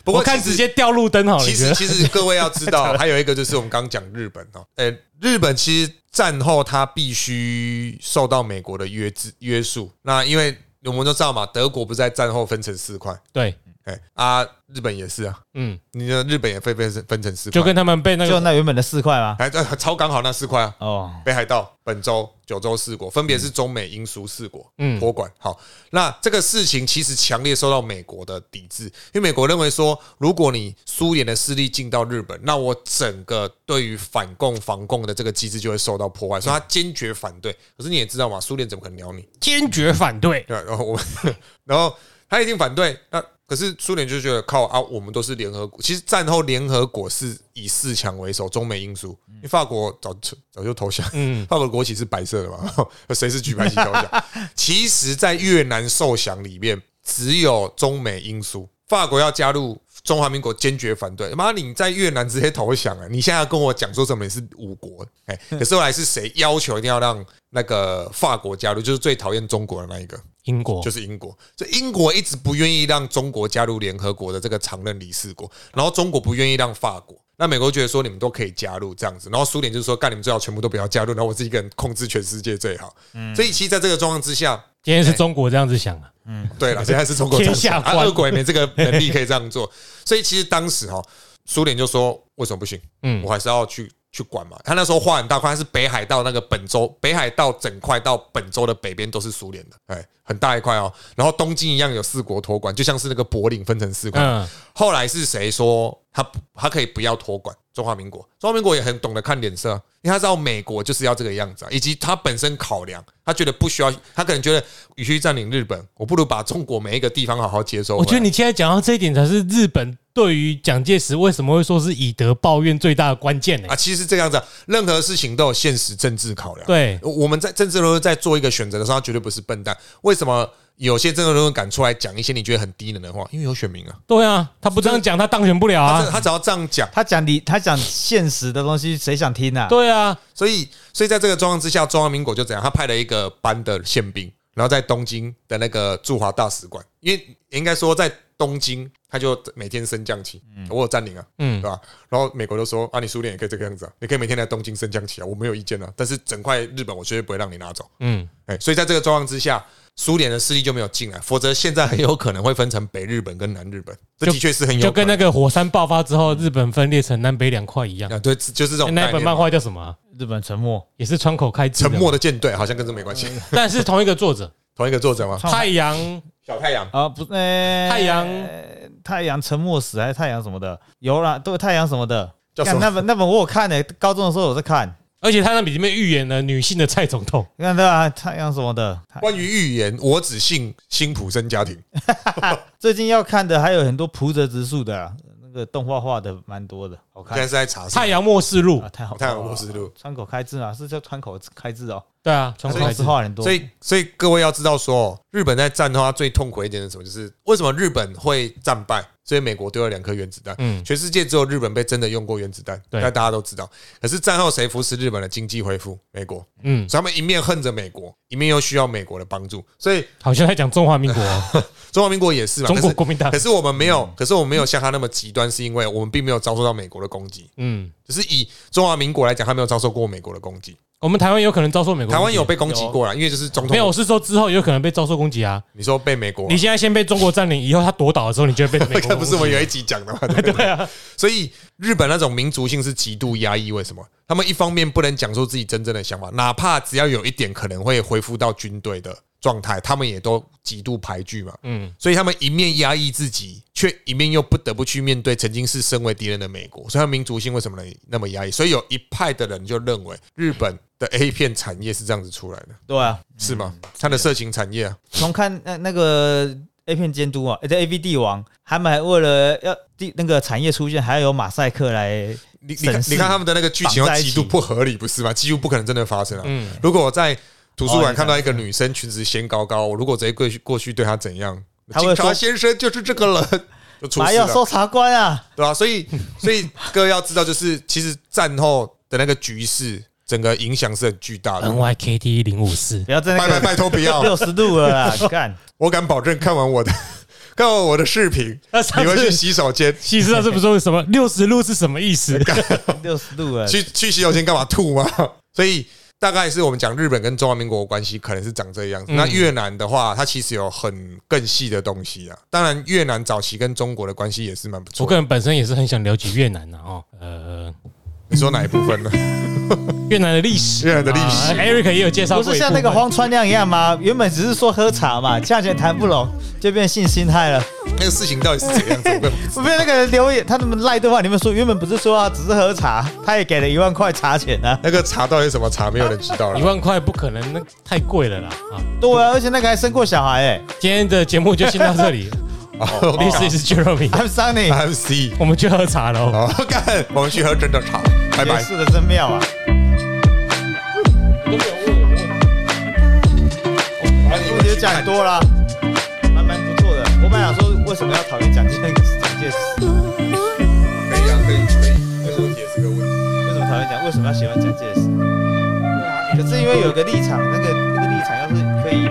Speaker 3: 不过看直接掉路灯好了。
Speaker 1: 其实其实各位要知道，还有一个就是我们刚刚讲日本哦，呃，日本其实战后它必须受到美国的约制约束。那因为我们都知道嘛，德国不是在战后分成四块，
Speaker 3: 对。
Speaker 1: 哎啊，日本也是啊，嗯，你的日本也分分分成四块，
Speaker 3: 就跟他们被那个
Speaker 2: 就那原本的四块吗？
Speaker 1: 哎，超刚好那四块啊，哦，北海道、本州、九州四国，分别是中美英苏四国，嗯，托管。好，那这个事情其实强烈受到美国的抵制，因为美国认为说，如果你苏联的势力进到日本，那我整个对于反共防共的这个机制就会受到破坏，所以他坚决反对。可是你也知道嘛，苏联怎么可能鸟你？
Speaker 3: 坚决反对。
Speaker 1: 对，然后我，然后他一定反对。那可是苏联就觉得靠啊，我们都是联合国。其实战后联合国是以四强为首，中美英苏。因为法国早早就投降，嗯，法国国旗是白色的嘛，谁是举白旗投降？其实，在越南受降里面，只有中美英苏。法国要加入中华民国，坚决反对。妈，你在越南直接投降啊！你现在要跟我讲说什么？你是五国？哎，可是后来是谁要求一定要让那个法国加入？就是最讨厌中国的那一个。
Speaker 3: 英国
Speaker 1: 就是英国，所以英国一直不愿意让中国加入联合国的这个常任理事国，然后中国不愿意让法国，那美国觉得说你们都可以加入这样子，然后苏联就是说干你们最好全部都不要加入，然后我自己一个人控制全世界最好。嗯，所以其实在这个状况之下，
Speaker 3: 今天是中国这样子想啊。
Speaker 1: 嗯，对了，现在是中国
Speaker 3: 天下观，
Speaker 1: 俄国也没这个能力可以这样做，所以其实当时哈，苏联就说为什么不行？嗯，我还是要去。去管嘛？他那时候画很大块，是北海道那个本州，北海道整块到本州的北边都是苏联的，哎，很大一块哦。然后东京一样有四国托管，就像是那个柏林分成四块。后来是谁说他他可以不要托管中华民国？中华民国也很懂得看脸色，因为他知道美国就是要这个样子，以及他本身考量，他觉得不需要，他可能觉得与其占领日本，我不如把中国每一个地方好好接收。
Speaker 3: 我觉得你现在讲到这一点才是日本。对于蒋介石为什么会说是以德报怨最大的关键呢？
Speaker 1: 啊，其实这样子，任何事情都有现实政治考量。
Speaker 3: 对，
Speaker 1: 我们在政治人物在做一个选择的时候，他绝对不是笨蛋。为什么有些政治人物敢出来讲一些你觉得很低能的话？因为有选民啊。
Speaker 3: 对啊，他不这样讲，他当选不了啊。
Speaker 1: 他只要这样讲，
Speaker 2: 他讲你，他讲现实的东西，谁想听啊？
Speaker 3: 对啊，
Speaker 1: 所以，所以在这个状况之下，中华民国就怎样？他派了一个班的宪兵，然后在东京的那个驻华大使馆，因为应该说在。东京，他就每天升降旗，我有占领啊，对吧？然后美国都说啊，你苏联也可以这个样子啊，你可以每天来东京升降旗啊，我没有意见啊。但是整块日本，我绝对不会让你拿走。嗯，哎，所以在这个状况之下，苏联的势力就没有进来，否则现在很有可能会分成北日本跟南日本。这的确是很有，
Speaker 3: 就跟那个火山爆发之后，日本分裂成南北两块一样
Speaker 1: 啊。对，就是这种。
Speaker 3: 那本漫画叫什么？
Speaker 2: 日本沉默，
Speaker 3: 也是窗口开
Speaker 1: 沉默的舰队，好像跟这没关系，
Speaker 3: 但是同一个作者，
Speaker 1: 同一个作者吗？
Speaker 3: 太阳。
Speaker 1: 小太阳
Speaker 2: 啊，不，呃，
Speaker 3: 太阳，
Speaker 2: 太阳沉默死还是太阳什么的，有了，都有太阳什么的。
Speaker 1: 看
Speaker 2: 那本，那本我有看的，高中的时候我在看，
Speaker 3: 而且他那里面预言了女性的蔡总统，
Speaker 2: 你看对吧？太阳什么的，
Speaker 1: 关于预言，我只信辛普森家庭。
Speaker 2: 最近要看的还有很多普泽直树的那。个动画画的蛮多的，好看。
Speaker 1: 现在是在查《
Speaker 3: 太阳末世录》，
Speaker 2: 太好，《
Speaker 1: 太阳末世录》
Speaker 2: 川口开智啊，是叫川口开智哦。
Speaker 3: 对啊，
Speaker 2: 川口开智画很多。
Speaker 1: 所以，所以各位要知道，说日本在战的话，最痛苦一点是什么？就是为什么日本会战败？所以美国丢了两颗原子弹。嗯，全世界只有日本被真的用过原子弹，但大家都知道。可是战后谁扶持日本的经济恢复？美国。嗯，所以他们一面恨着美国，一面又需要美国的帮助。所以
Speaker 3: 好像在讲中华民国，
Speaker 1: 中华民国也是嘛。
Speaker 3: 中国国民党。
Speaker 1: 可是我们没有，可是我们没有像他那么极端，是因为我们并没有遭受到美国的攻击。嗯，只是以中华民国来讲，他没有遭受过美国的攻击。
Speaker 3: 我们台湾有可能遭受美国，
Speaker 1: 台湾有被攻击过了，因为就是总统
Speaker 3: 没有，我是说之后有可能被遭受攻击啊。
Speaker 1: 你说被美国，
Speaker 3: 你现在先被中国占领，以后他夺岛的时候，你就会被美国。
Speaker 1: 不是我有一集讲的吗？
Speaker 3: 对啊，
Speaker 1: 所以日本那种民族性是极度压抑，为什么？他们一方面不能讲出自己真正的想法，哪怕只要有一点可能会恢复到军队的状态，他们也都极度排拒嘛。嗯，所以他们一面压抑自己，却一面又不得不去面对曾经是身为敌人的美国，所以民族性为什么能那么压抑？所以有一派的人就认为日本。的 A 片产业是这样子出来的，
Speaker 2: 对啊，
Speaker 1: 是吗？它的色情产业啊，
Speaker 2: 从看那那个 A 片监督啊，这 A V 帝王，他们还为了要第那个产业出现，还要有马赛克来，
Speaker 1: 你你看你看他们的那个剧情极度不合理，不是吗？几乎不可能真的发生啊。嗯，如果我在图书馆看到一个女生裙子掀高高，我如果直接过去过去对她怎样？警察先生就是这个人，就出事了。
Speaker 2: 要搜查官啊，
Speaker 1: 对吧？所以 所以各位要知道，就是其实战后的那个局势。整个影响是很巨大的。
Speaker 3: N Y K T 零五四，
Speaker 2: 不要再
Speaker 1: 拜拜拜托不要
Speaker 2: 六十度了，干！
Speaker 1: 我敢保证，看完我的看完我的视频，你会去洗手间？
Speaker 3: 洗手是不是说什么六十度是什么意思？
Speaker 2: 六十度啊？
Speaker 1: 去去洗手间干嘛吐吗？所以。大概是我们讲日本跟中华民国关系可能是长这样子。那越南的话，它其实有很更细的东西啊。当然，越南早期跟中国的关系也是蛮不错。
Speaker 3: 我个人本身也是很想了解越南的哦。呃，
Speaker 1: 你说哪一部分呢？
Speaker 3: 越南的历史，
Speaker 1: 越南的历史
Speaker 3: ，Eric 也有介绍。
Speaker 2: 不是像那个荒川那样一样吗？原本只是说喝茶嘛，价钱谈不拢，就变性心态了。
Speaker 1: 那个事情到底是怎样子？
Speaker 2: 不是那个留言，他们赖的话，你们说原本不是说啊，只是喝茶，他也给了一万块茶钱呢。
Speaker 1: 那个茶到底什么茶？没有人知道了。
Speaker 3: 一万块不可能，那太贵了啦啊！
Speaker 2: 对啊，而且那个还生过小孩哎。
Speaker 3: 今天的节目就先到这里。This is Jeremy，I'm
Speaker 2: Sunny，I'm
Speaker 1: C。
Speaker 3: 我们去喝茶喽。
Speaker 1: 好，干，我们去喝真的茶。拜拜。
Speaker 2: 是的，真妙啊。问题讲多了，蛮蛮不错的。我本来想说，为什么要讨厌蒋介蒋介石？
Speaker 1: 可以啊，可以可以。这个问题也是个问题。
Speaker 2: 为什么讨厌蒋？为什么要喜欢蒋介石？可是因为有个立场，那个那个立场要是可以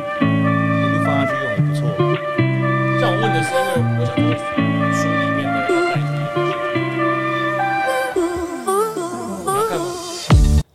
Speaker 2: 一路放下去